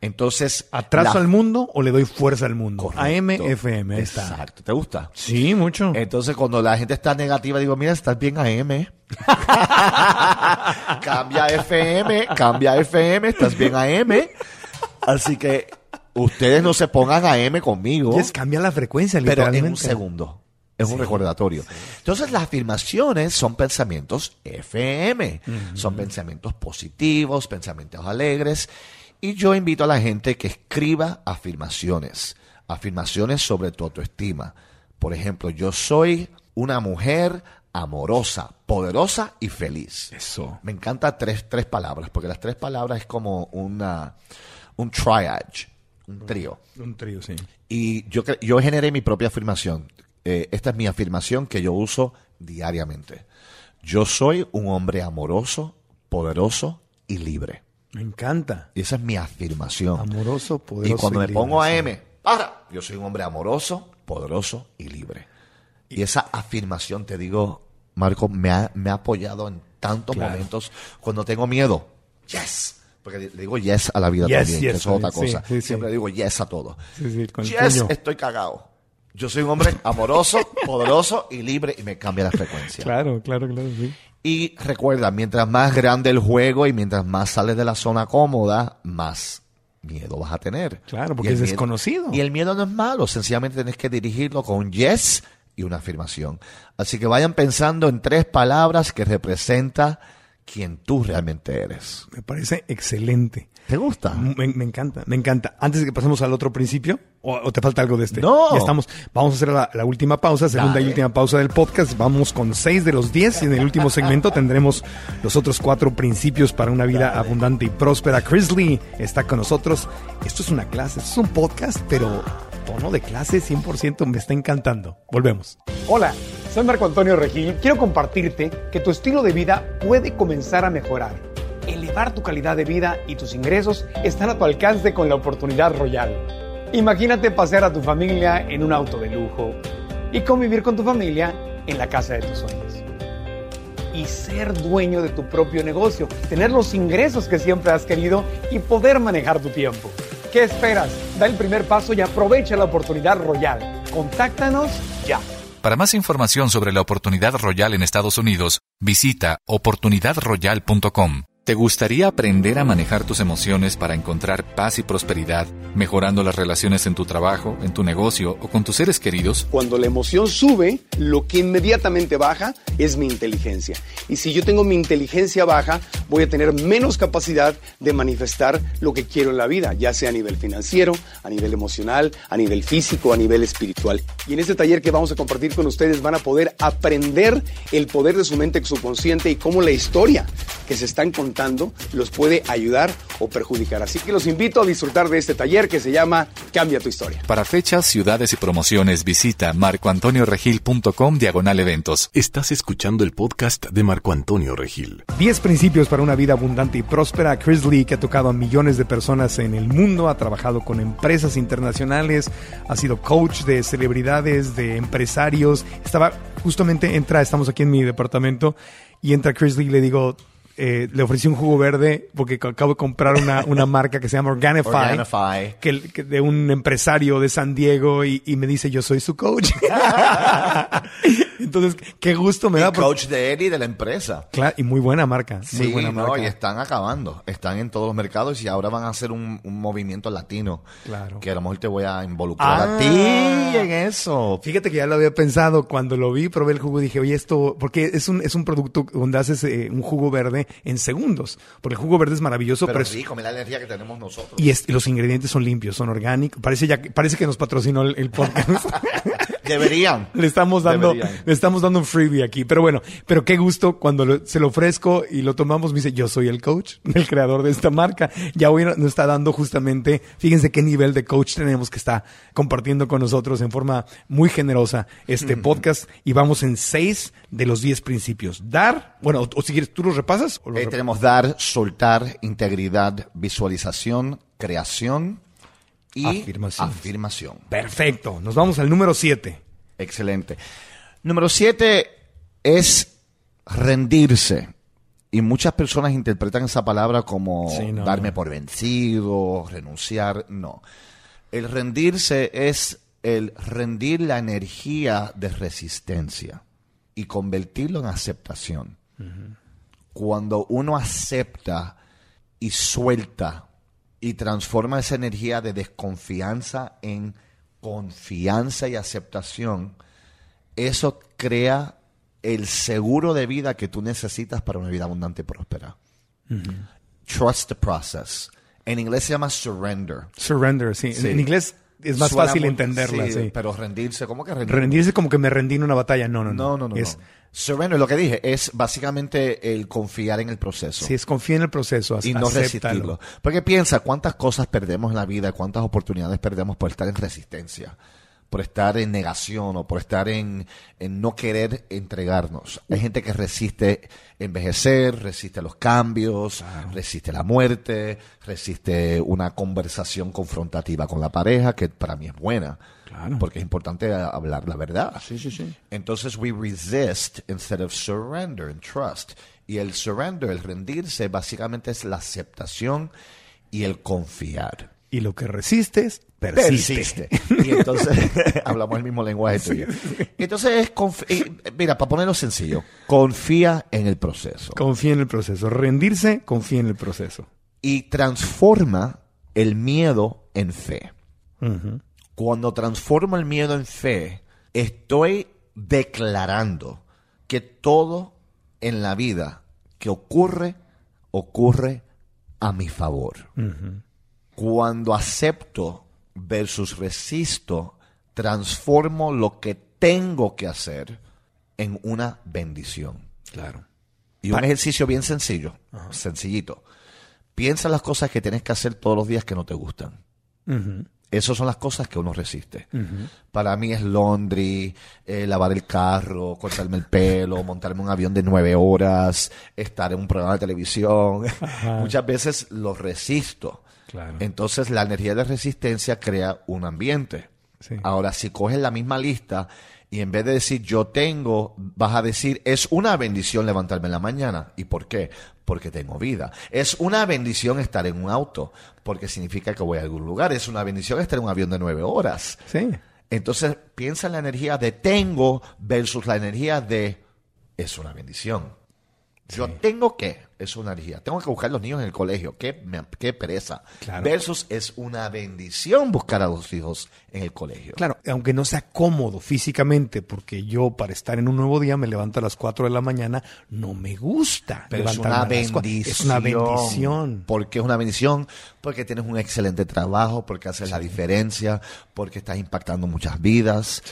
Entonces, ¿Atraso la- al mundo o le doy fuerza al mundo? Correcto. AM, FM, ahí está. Exacto. ¿Te gusta? Sí, mucho. Entonces, cuando la gente está negativa, digo, mira, estás bien AM. cambia FM, cambia FM, estás bien AM. Así que ustedes no se pongan AM conmigo. Yes, cambia la frecuencia, pero en un segundo. Es un recordatorio. Entonces las afirmaciones son pensamientos FM, son pensamientos positivos, pensamientos alegres. Y yo invito a la gente que escriba afirmaciones, afirmaciones sobre tu autoestima. Por ejemplo, yo soy una mujer amorosa, poderosa y feliz. Eso. Me encanta tres, tres palabras, porque las tres palabras es como una, un triage, un trío. Un trío, sí. Y yo, yo generé mi propia afirmación. Eh, esta es mi afirmación que yo uso diariamente. Yo soy un hombre amoroso, poderoso y libre. Me encanta. Y esa es mi afirmación. Amoroso, poderoso. y cuando me libre, pongo sí. AM, para, yo soy un hombre amoroso, poderoso y libre. Y esa afirmación, te digo, Marco, me ha, me ha apoyado en tantos Claro. momentos cuando tengo miedo. Yes. Porque le digo yes a la vida Yes, también, yes, que eso es otra cosa. sí, sí. Siempre digo yes a todo. Yes, estoy cagado. Yo soy un hombre amoroso, poderoso y libre y me cambia la frecuencia. Claro, claro, claro, sí. Y recuerda, mientras más grande el juego y mientras más sales de la zona cómoda, más miedo vas a tener. Claro, porque es miedo- desconocido. Y el miedo no es malo, sencillamente tienes que dirigirlo con un yes y una afirmación. Así que vayan pensando en tres palabras que representa quien tú realmente eres. Me parece excelente. ¿Te gusta? Me, me encanta, me encanta. Antes de que pasemos al otro principio, ¿o, o te falta algo de este? No. Ya estamos. Vamos a hacer la, la última pausa, segunda Dale. y última pausa del podcast. Vamos con seis de los diez y en el último segmento tendremos los otros cuatro principios para una vida abundante y próspera. Chris Lee está con nosotros. Esto es una clase, esto es un podcast, pero tono de clase 100% me está encantando. Volvemos. Hola, soy Marco Antonio Regil. Quiero compartirte que tu estilo de vida puede comenzar a mejorar. Elevar tu calidad de vida y tus ingresos están a tu alcance con la oportunidad royal. Imagínate pasear a tu familia en un auto de lujo y convivir con tu familia en la casa de tus sueños. Y ser dueño de tu propio negocio, tener los ingresos que siempre has querido y poder manejar tu tiempo. ¿Qué esperas? Da el primer paso y aprovecha la oportunidad royal. Contáctanos ya. Para más información sobre la oportunidad royal en Estados Unidos, visita oportunidadroyal.com. ¿Te gustaría aprender a manejar tus emociones para encontrar paz y prosperidad, mejorando las relaciones en tu trabajo, en tu negocio o con tus seres queridos? Cuando la emoción sube, lo que inmediatamente baja es mi inteligencia. Y si yo tengo mi inteligencia baja, voy a tener menos capacidad de manifestar lo que quiero en la vida, ya sea a nivel financiero, a nivel emocional, a nivel físico, a nivel espiritual. Y en este taller que vamos a compartir con ustedes van a poder aprender el poder de su mente subconsciente y cómo la historia que se están contando los puede ayudar o perjudicar. Así que los invito a disfrutar de este taller que se llama Cambia tu historia. Para fechas, ciudades y promociones, visita marcoantonioregil.com diagonal eventos. Estás escuchando el podcast de Marco Antonio Regil. 10 principios para una vida abundante y próspera. Chris Lee, que ha tocado a millones de personas en el mundo, ha trabajado con empresas internacionales, ha sido coach de celebridades, de empresarios. Estaba, justamente entra, estamos aquí en mi departamento, y entra Chris Lee y le digo, eh, le ofrecí un jugo verde porque acabo de comprar una, una marca que se llama Organifi. Organifi. Que, que de un empresario de San Diego y, y me dice, yo soy su coach. Entonces, qué gusto me Y da. porque- coach de él y de la empresa. Claro, y muy buena marca. Muy Sí, buena no, marca. y están acabando. Están en todos los mercados y ahora van a hacer un, un movimiento latino. Claro. Que a lo mejor te voy a involucrar Ah. a ti en eso. Fíjate que ya lo había pensado cuando lo vi, probé el jugo y dije, oye, esto, porque es un, es un producto donde haces eh, un jugo verde en segundos. Porque el jugo verde es maravilloso, Pero pero, es- rico, mira la energía que tenemos nosotros. y es- los ingredientes son limpios, son orgánicos. Parece ya que, parece que nos patrocinó el, el podcast. Deberían. le estamos dando, Deberían. le estamos dando un freebie aquí. Pero bueno, pero qué gusto cuando lo- se lo ofrezco y lo tomamos. Me dice, yo soy el coach, el creador de esta marca. Ya hoy nos está dando justamente, fíjense qué nivel de coach tenemos que está compartiendo con nosotros en forma muy generosa este podcast. Y vamos en seis de los diez principios. Dar, bueno, o, o si quieres, ¿tú los repasas? ¿O los Eh, rep- tenemos dar, soltar, integridad, visualización, creación y Afirmación. afirmación. Perfecto. Nos vamos al número siete. Excelente. Número siete es rendirse. Y muchas personas interpretan esa palabra como Sí, no, darme no. por vencido, renunciar. No. El rendirse es el rendir la energía de resistencia y convertirlo en aceptación. Cuando uno acepta y suelta y transforma esa energía de desconfianza en confianza y aceptación, eso crea el seguro de vida que tú necesitas para una vida abundante y próspera. Trust the process. En inglés se llama surrender. Surrender, sí. En- Sí. En inglés es más Suena fácil muy- entenderla, sí. Pero rendirse, ¿cómo que rendirse? Rendirse como que me rendí en una batalla. No, no, no. No, no, no. Es, no. Lo que dije, es básicamente el confiar en el proceso. Si es confía en el proceso, y no acéptalo. resistirlo. Porque piensa cuántas cosas perdemos en la vida, cuántas oportunidades perdemos por estar en resistencia, por estar en negación o por estar en, en no querer entregarnos. Hay gente que resiste envejecer, resiste los cambios, resiste la muerte, resiste una conversación confrontativa con la pareja, que para mí es buena. Claro. Porque es importante hablar la verdad. Sí, sí, sí. Entonces we resist instead of surrender and trust. Y el surrender, el rendirse, básicamente es la aceptación y el confiar. Y lo que resistes, persiste. Persiste. Y entonces hablamos el mismo lenguaje tuyo. Entonces eh, mira, para ponerlo sencillo, confía en el proceso Confía en el proceso. Rendirse, confía en el proceso. y transforma el miedo en fe. Cuando transformo el miedo en fe, estoy declarando que todo en la vida que ocurre, ocurre a mi favor. Cuando acepto versus resisto, transformo lo que tengo que hacer en una bendición. Claro. Y un ejercicio bien sencillo, sencillito. Piensa las cosas que tienes que hacer todos los días que no te gustan. Esas son las cosas que uno resiste. Para mí es laundry, eh, lavar el carro, cortarme el pelo, montarme un avión de nueve horas, estar en un programa de televisión. Muchas veces lo resisto. Claro. Entonces la energía de resistencia crea un ambiente. Sí. Ahora, si coges la misma lista y en vez de decir yo tengo, vas a decir es una bendición levantarme en la mañana. ¿Y por qué? Porque tengo vida. Es una bendición estar en un auto, porque significa que voy a algún lugar. Es una bendición estar en un avión de nueve horas. Sí. Entonces piensa en la energía de tengo versus la energía de es una bendición. Yo tengo que, es una energía. Tengo que buscar a los niños en el colegio. Qué, me- qué pereza. Claro. Versus es una bendición buscar a los hijos en el colegio. Claro, aunque no sea cómodo físicamente, porque yo para estar en un nuevo día me levanto a las 4 de la mañana, no me gusta. Pero es una bendición. Es una bendición. ¿Por qué es una bendición? Porque tienes un excelente trabajo, porque haces la diferencia, porque estás impactando muchas vidas.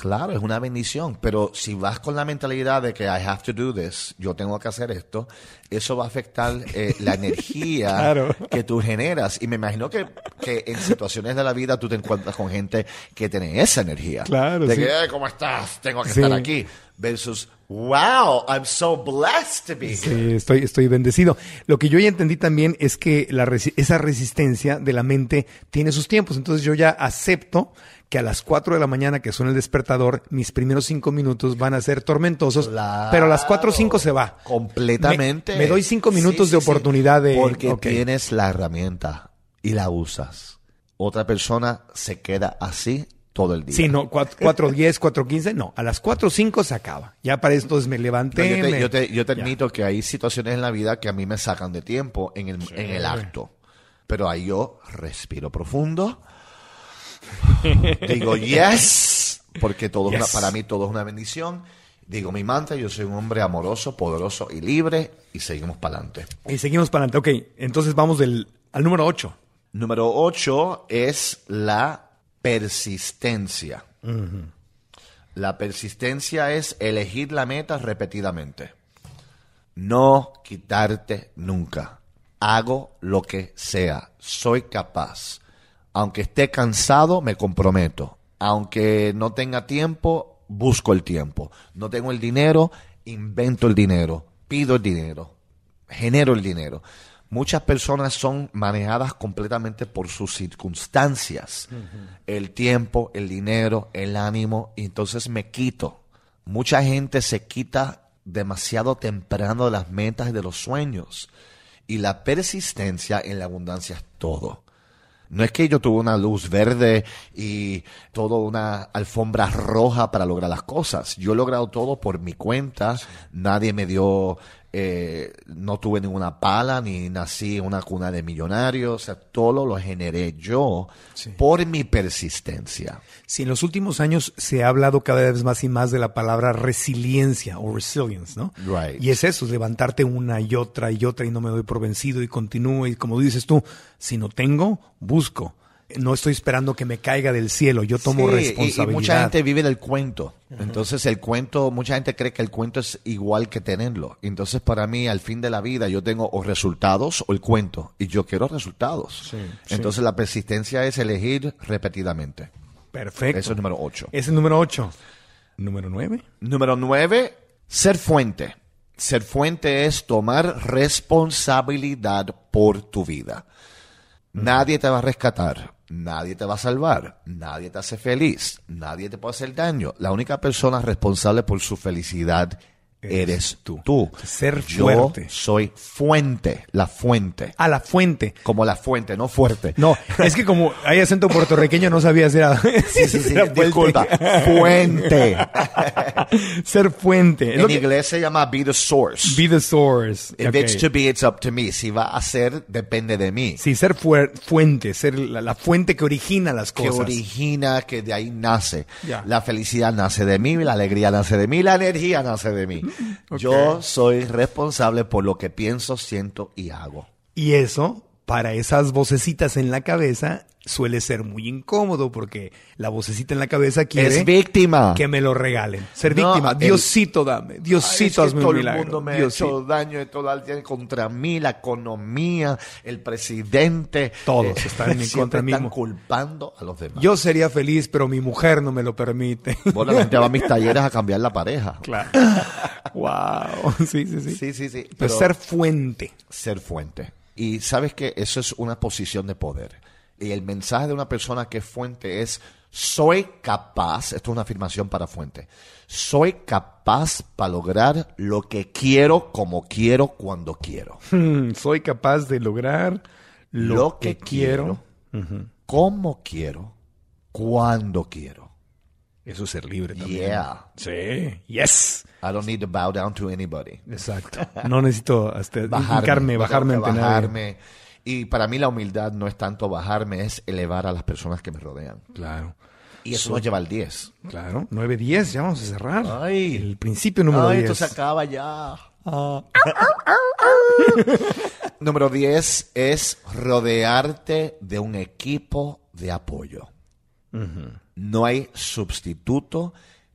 Claro, es una bendición, pero si vas con la mentalidad de que I have to do this, yo tengo que hacer esto, eso va a afectar eh, la energía Claro. que tú generas. Y me imagino que, que en situaciones de la vida tú te encuentras con gente que tiene esa energía. Claro, De sí. que, "Eh, ¿cómo estás? Tengo que Sí. estar aquí. Versus, wow, I'm so blessed to be here. Sí, estoy, estoy bendecido. Lo que yo ya entendí también es que la resi- esa resistencia de la mente tiene sus tiempos. Entonces yo ya acepto que a las 4 de la mañana que suena el despertador, mis primeros 5 minutos van a ser tormentosos, Claro. pero a las 4 o 5 se va. Completamente. Me, me doy 5 minutos Sí, de sí, sí. oportunidad de... Porque ok. tienes la herramienta y la usas. Otra persona se queda así todo el día. Sí, no, 4, 10, 4, 15, no. A las 4 o 5 se acaba. Ya para esto me No, levanté. yo, te, me- yo te- yo te ya. admito que hay situaciones en la vida que a mí me sacan de tiempo en el, en el acto. Pero ahí yo respiro profundo. Digo, yes, porque todo una- para mí todo es una bendición. Digo mi mantra, yo soy un hombre amoroso, poderoso y libre y seguimos para adelante. Y seguimos para adelante. Ok, entonces vamos del, al número 8. Número 8 es la persistencia. La persistencia es elegir la meta repetidamente. No quitarte nunca. Hago lo que sea. Soy capaz. Aunque esté cansado, me comprometo. Aunque no tenga tiempo, busco el tiempo. No tengo el dinero, invento el dinero. Pido el dinero. Genero el dinero. Muchas personas son manejadas completamente por sus circunstancias. El tiempo, el dinero, el ánimo. Y entonces me quito. Mucha gente se quita demasiado temprano de las metas y de los sueños. Y la persistencia en la abundancia es todo. No es que yo tuve una luz verde y toda una alfombra roja para lograr las cosas. Yo he logrado todo por mi cuenta. Nadie me dio, eh, no tuve ninguna pala ni nací en una cuna de millonarios. O sea, todo lo generé yo por mi persistencia. Sí, en los últimos años se ha hablado cada vez más y más de la palabra resiliencia o resilience, ¿no? Right. Y es eso, es levantarte una y otra y otra y no me doy por vencido y continúo y como dices tú, si no tengo, busco. No estoy esperando que me caiga del cielo, yo tomo Sí, responsabilidad. Y, mucha gente vive del cuento. Entonces el cuento, mucha gente cree que el cuento es igual que tenerlo. Entonces para mí al fin de la vida yo tengo o resultados o el cuento. Y yo quiero resultados. Entonces la persistencia es elegir repetidamente. Perfecto. Eso es número 8. Es el número 8. Número 9. Número 9, ser fuente. Ser fuente es tomar responsabilidad por tu vida. Nadie te va a rescatar, nadie te va a salvar, nadie te hace feliz, nadie te puede hacer daño. La única persona responsable por su felicidad eres tú. tú. Ser Yo fuerte. soy fuente, la fuente. A la fuente. Como la fuente, no fuerte. No, es que como hay acento puertorriqueño no sabía si era... Sí, sí, sí, disculpa. Fuente. Ser fuente. En que- inglés se llama be the source. Be the source. If it's to be, it's up to me. Si va a ser, depende de mí. Sí, ser fuente, ser la, la fuente que origina las que cosas. origina, que de ahí nace. La felicidad nace de mí, la alegría nace de mí, la energía nace de mí. Yo soy responsable por lo que pienso, siento y hago. Y eso, para esas vocecitas en la cabeza, suele ser muy incómodo porque la vocecita en la cabeza quiere Es víctima. que me lo regalen. Ser No, víctima. el- Diosito, dame. Ay, Diosito, hazme todo un el milagro. mundo me ha Diosito. hecho daño de todo el día contra mí, la economía, el presidente. Todos están en contra están mismo. culpando a los demás. Yo sería feliz, pero mi mujer no me lo permite. Bueno, la gente va a mis talleres a cambiar la pareja. claro. wow. Sí, sí, sí. Sí, sí, sí. Pero Pero ser fuente. ser fuente. Y sabes que eso es una posición de poder. Y el mensaje de una persona que es fuente es, soy capaz, esto es una afirmación para fuente, soy capaz para lograr lo que quiero, como quiero, cuando quiero. Hmm, Soy capaz de lograr lo, Lo que, que quiero. Como quiero, cuando quiero. Eso es ser libre también. Yeah. Sí. Yes. I don't need to bow down to anybody. Exacto. No necesito hasta bajarme, no bajarme que ante nadie. bajarme. Y para mí la humildad no es tanto bajarme, es elevar a las personas que me rodean. Claro. Y eso nos lleva al 10. Claro. 9-10, ya vamos a cerrar. Ay. El principio número Ay, 10. esto se acaba ya. Número 10 es rodearte de un equipo de apoyo. No hay sustituto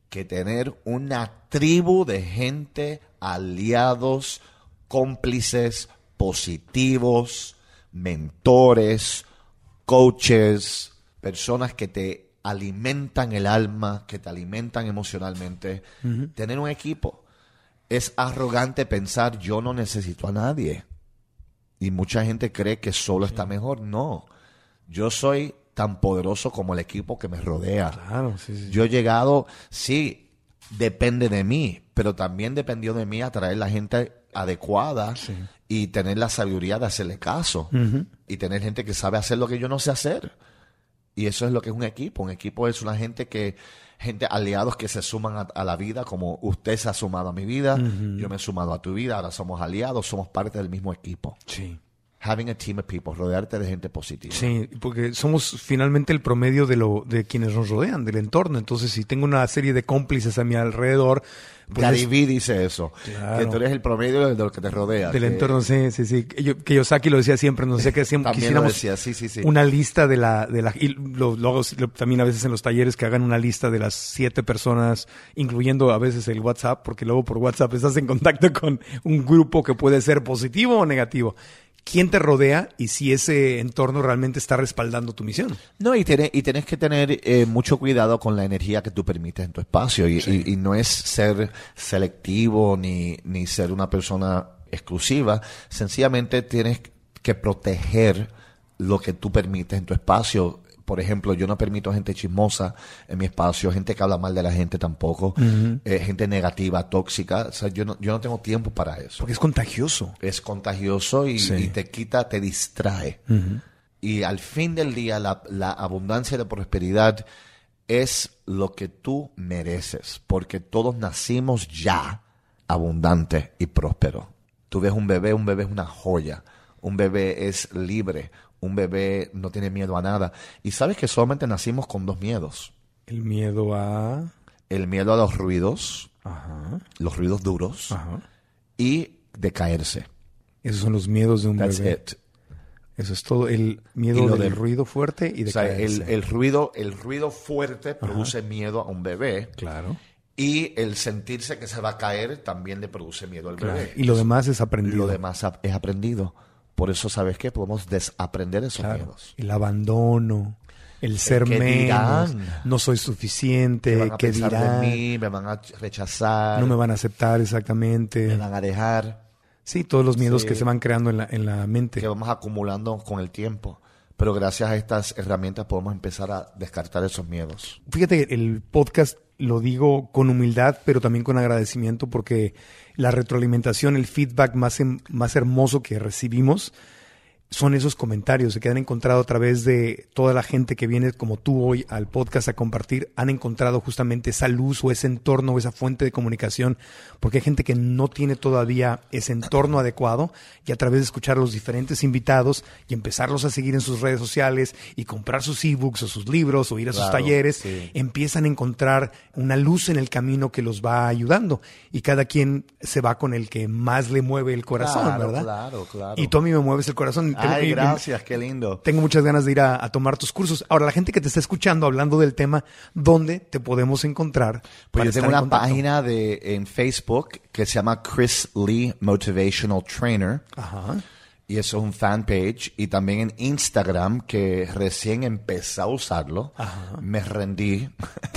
que tener una tribu de gente, aliados, cómplices, positivos, mentores, coaches, personas que te alimentan el alma, que te alimentan emocionalmente. Tener un equipo. Es arrogante pensar yo no necesito a nadie. Y mucha gente cree que solo está mejor. No. Yo soy tan poderoso como el equipo que me rodea. Claro, sí, sí. Yo he llegado, sí, depende de mí, pero también dependió de mí atraer la gente adecuada y tener la sabiduría de hacerle caso. Y tener gente que sabe hacer lo que yo no sé hacer. Y eso es lo que es un equipo. Un equipo es una gente que, gente aliados que se suman a, a la vida, como usted se ha sumado a mi vida, yo me he sumado a tu vida, ahora somos aliados, somos parte del mismo equipo. Sí. Having a team of people, rodearte de gente positiva. Sí, porque somos finalmente el promedio de lo de quienes nos rodean, del entorno. Entonces, si tengo una serie de cómplices a mi alrededor, pues Gary es- Vee dice eso, Claro. que tú eres el promedio de lo que te rodea. del que- entorno, sí, sí, sí. Que yo- que Yosaki lo decía siempre, no sé qué siempre quisiéramos decía, sí, sí, sí. una lista de la, de la, y lo, lo hago lo- también a veces en los talleres que hagan una lista de las siete personas, incluyendo a veces el WhatsApp, porque luego por WhatsApp estás en contacto con un grupo que puede ser positivo o negativo. ¿Quién te rodea y si ese entorno realmente está respaldando tu misión? No, y, tiene- y tienes que tener eh, mucho cuidado con la energía que tú permites en tu espacio. Y, y- y no es ser selectivo ni, ni ser una persona exclusiva. Sencillamente tienes que proteger lo que tú permites en tu espacio. Por ejemplo, yo no permito gente chismosa en mi espacio, gente que habla mal de la gente tampoco, eh, gente negativa, tóxica. O sea, yo no, yo no tengo tiempo para eso. Porque es contagioso. es contagioso y, Sí. y te quita, te distrae. Y al fin del día, la, la abundancia de prosperidad es lo que tú mereces, porque todos nacimos ya abundante y próspero. Tú ves un bebé, un bebé es una joya, un bebé es libre, un bebé no tiene miedo a nada. Y sabes que solamente nacimos con dos miedos. El miedo a... El miedo a los ruidos, Ajá, los ruidos duros, ajá. y de caerse. Esos son los miedos de un That's bebé. it. Eso es todo. El miedo del ruido fuerte y de O sea, caerse. el, el ruido, el ruido fuerte produce miedo a un bebé Claro. y el sentirse que se va a caer también le produce miedo al claro. bebé. Y lo demás es aprendido. Lo demás es aprendido. Por eso, ¿sabes qué? Podemos desaprender esos Claro. miedos. El abandono, el ser ¿qué menos, dirán? no soy ¿Qué suficiente, van a qué pensar dirán, de mí? ¿Me van a rechazar? no me van a aceptar exactamente. ¿Me van a dejar? Sí, todos los miedos Sí. que se van creando en la, en la mente. Que vamos acumulando con el tiempo. Pero gracias a estas herramientas podemos empezar a descartar esos miedos. Fíjate, el podcast lo digo con humildad, pero también con agradecimiento porque la retroalimentación, el feedback más, em- más hermoso que recibimos son esos comentarios que han encontrado a través de toda la gente que viene como tú hoy al podcast a compartir, han encontrado justamente esa luz o ese entorno o esa fuente de comunicación, porque hay gente que no tiene todavía ese entorno adecuado y a través de escuchar a los diferentes invitados y empezarlos a seguir en sus redes sociales y comprar sus ebooks o sus libros o ir a sus talleres, sí. empiezan a encontrar una luz en el camino que los va ayudando y cada quien se va con el que más le mueve el corazón, Claro, ¿verdad? claro, claro. Y tú a mí me mueves el corazón. Ay, gracias, qué lindo. Tengo muchas ganas de ir a, a tomar tus cursos. Ahora, la gente que te está escuchando hablando del tema, ¿dónde te podemos encontrar? Pues yo tengo en una página de, en Facebook que se llama Chris Lee Motivational Trainer. Ajá. Y eso es un fanpage. Y también en Instagram, que recién empecé a usarlo. Me rendí.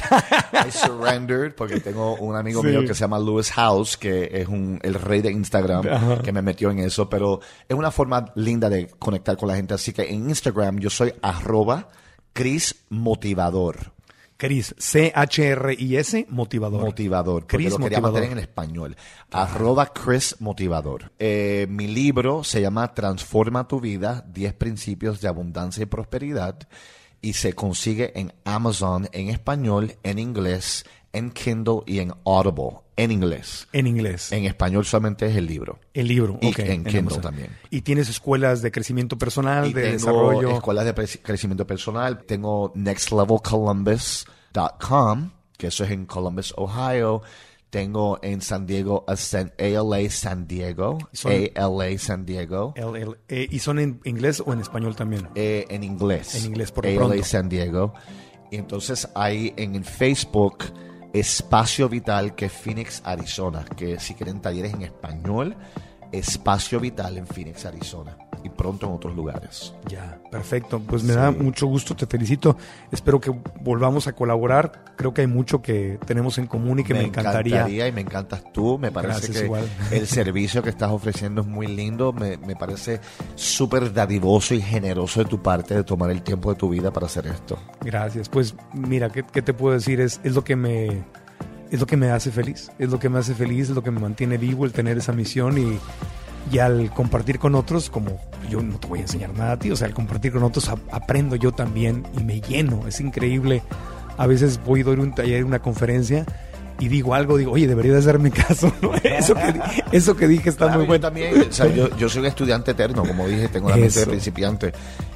I surrendered porque tengo un amigo Sí. mío que se llama Lewis House, que es un, el rey de Instagram, que me metió en eso. Pero es una forma linda de conectar con la gente. Así que en Instagram yo soy arroba Chris Motivador. Cris, C-H-R-I-S, motivador. Motivador, porque Chris lo quería Motivador. mantener en español. Arroba Chris Motivador. Eh, mi libro se llama Transforma tu vida, 10 principios de abundancia y prosperidad. Y se consigue en Amazon en español, en inglés, en Kindle y en Audible, en inglés. En inglés. En español solamente es el libro. el libro. y ok, en Kindle también. Y tienes escuelas de crecimiento personal, Y de tengo desarrollo. escuelas de crecimiento personal. Tengo nextlevelcolumbus.com, que eso es en Columbus, Ohio. Tengo en San Diego Ascend- ALA San Diego, ALA San Diego, eh, ¿Y son en inglés o en español también? eh, en inglés. En inglés, por ALA pronto. San Diego. Y entonces hay en Facebook Espacio Vital, que es Phoenix, Arizona. Que si quieren talleres en español, Espacio Vital en Phoenix, Arizona. Y pronto en otros lugares. Ya, perfecto. Pues me da mucho gusto, te felicito. Espero que volvamos a colaborar. Creo que hay mucho que tenemos en común y que me, encantaría. y me encantas tú. Me parece Gracias, que igual. el servicio que estás ofreciendo es muy lindo. Me, me parece súper dadivoso y generoso de tu parte de tomar el tiempo de tu vida para hacer esto. Gracias. Pues mira, ¿qué, qué te puedo decir? Es, es lo que me es lo que me hace feliz. Es lo que me hace feliz, es lo que me mantiene vivo el tener esa misión y, y al compartir con otros, como yo no te voy a enseñar nada a ti, o sea, al compartir con otros ap- aprendo yo también y me lleno. Es increíble. A veces voy a dar un taller, una conferencia y digo algo, digo, oye, deberías darme caso. ¿no? Eso, que, eso que dije está Claro, muy yo bueno. también, o sea, yo, yo soy un estudiante eterno, como dije, tengo la mente de Eso. principiante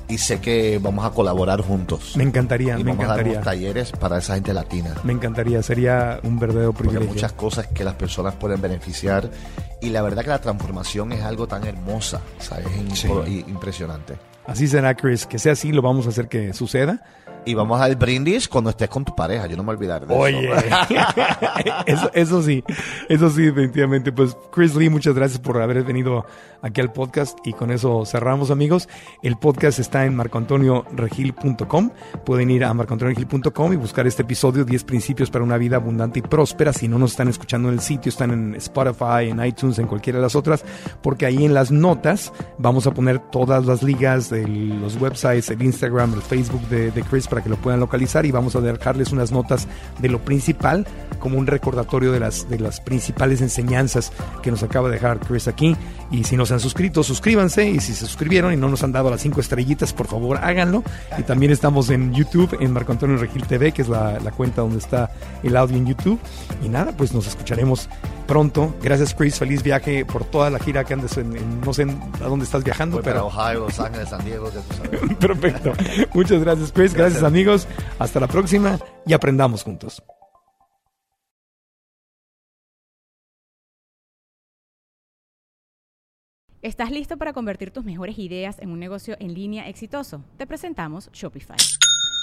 y sé que vamos a colaborar juntos. Me encantaría, y me vamos a dar encantaría. talleres para esa gente latina. Me encantaría, sería un verdadero Porque privilegio. muchas cosas que las personas pueden beneficiar y la verdad que la transformación es algo tan hermosa, ¿sabes? Es Sí. impresionante. Así será, Chris. Que sea así, lo vamos a hacer que suceda. Y vamos al brindis cuando estés con tu pareja, yo no me voy a olvidar de Oye, eso. eso, eso sí, eso sí, definitivamente. Pues Chris Lee, muchas gracias por haber venido aquí al podcast y con eso cerramos, amigos. El podcast está en marcoantonioregil.com. Pueden ir a marcoantonioregil.com y buscar este episodio 10 principios para una vida abundante y próspera. Si no nos están escuchando en el sitio, están en Spotify, en iTunes, en cualquiera de las otras, porque ahí en las notas vamos a poner todas las ligas de los websites, el Instagram, el Facebook de, de Chris para que lo puedan localizar y vamos a dejarles unas notas de lo principal como un recordatorio de las, de las principales enseñanzas que nos acaba de dejar Chris aquí. Y si no se han suscrito, suscríbanse. Y si se suscribieron y no nos han dado las cinco estrellitas, por favor háganlo. Y también estamos en YouTube, en Marco Antonio Regil TV, que es la cuenta donde está el audio en YouTube. Y nada, pues nos escucharemos pronto. Gracias Chris, feliz viaje por toda la gira que andes en, en- no sé en- a dónde estás viajando, Voy para pero Ohio, Los Ángeles, San Diego, ya tú sabes. perfecto. Muchas gracias Chris, gracias amigos. Hasta la próxima y aprendamos juntos. ¿Estás listo para convertir tus mejores ideas en un negocio en línea exitoso? Te presentamos Shopify.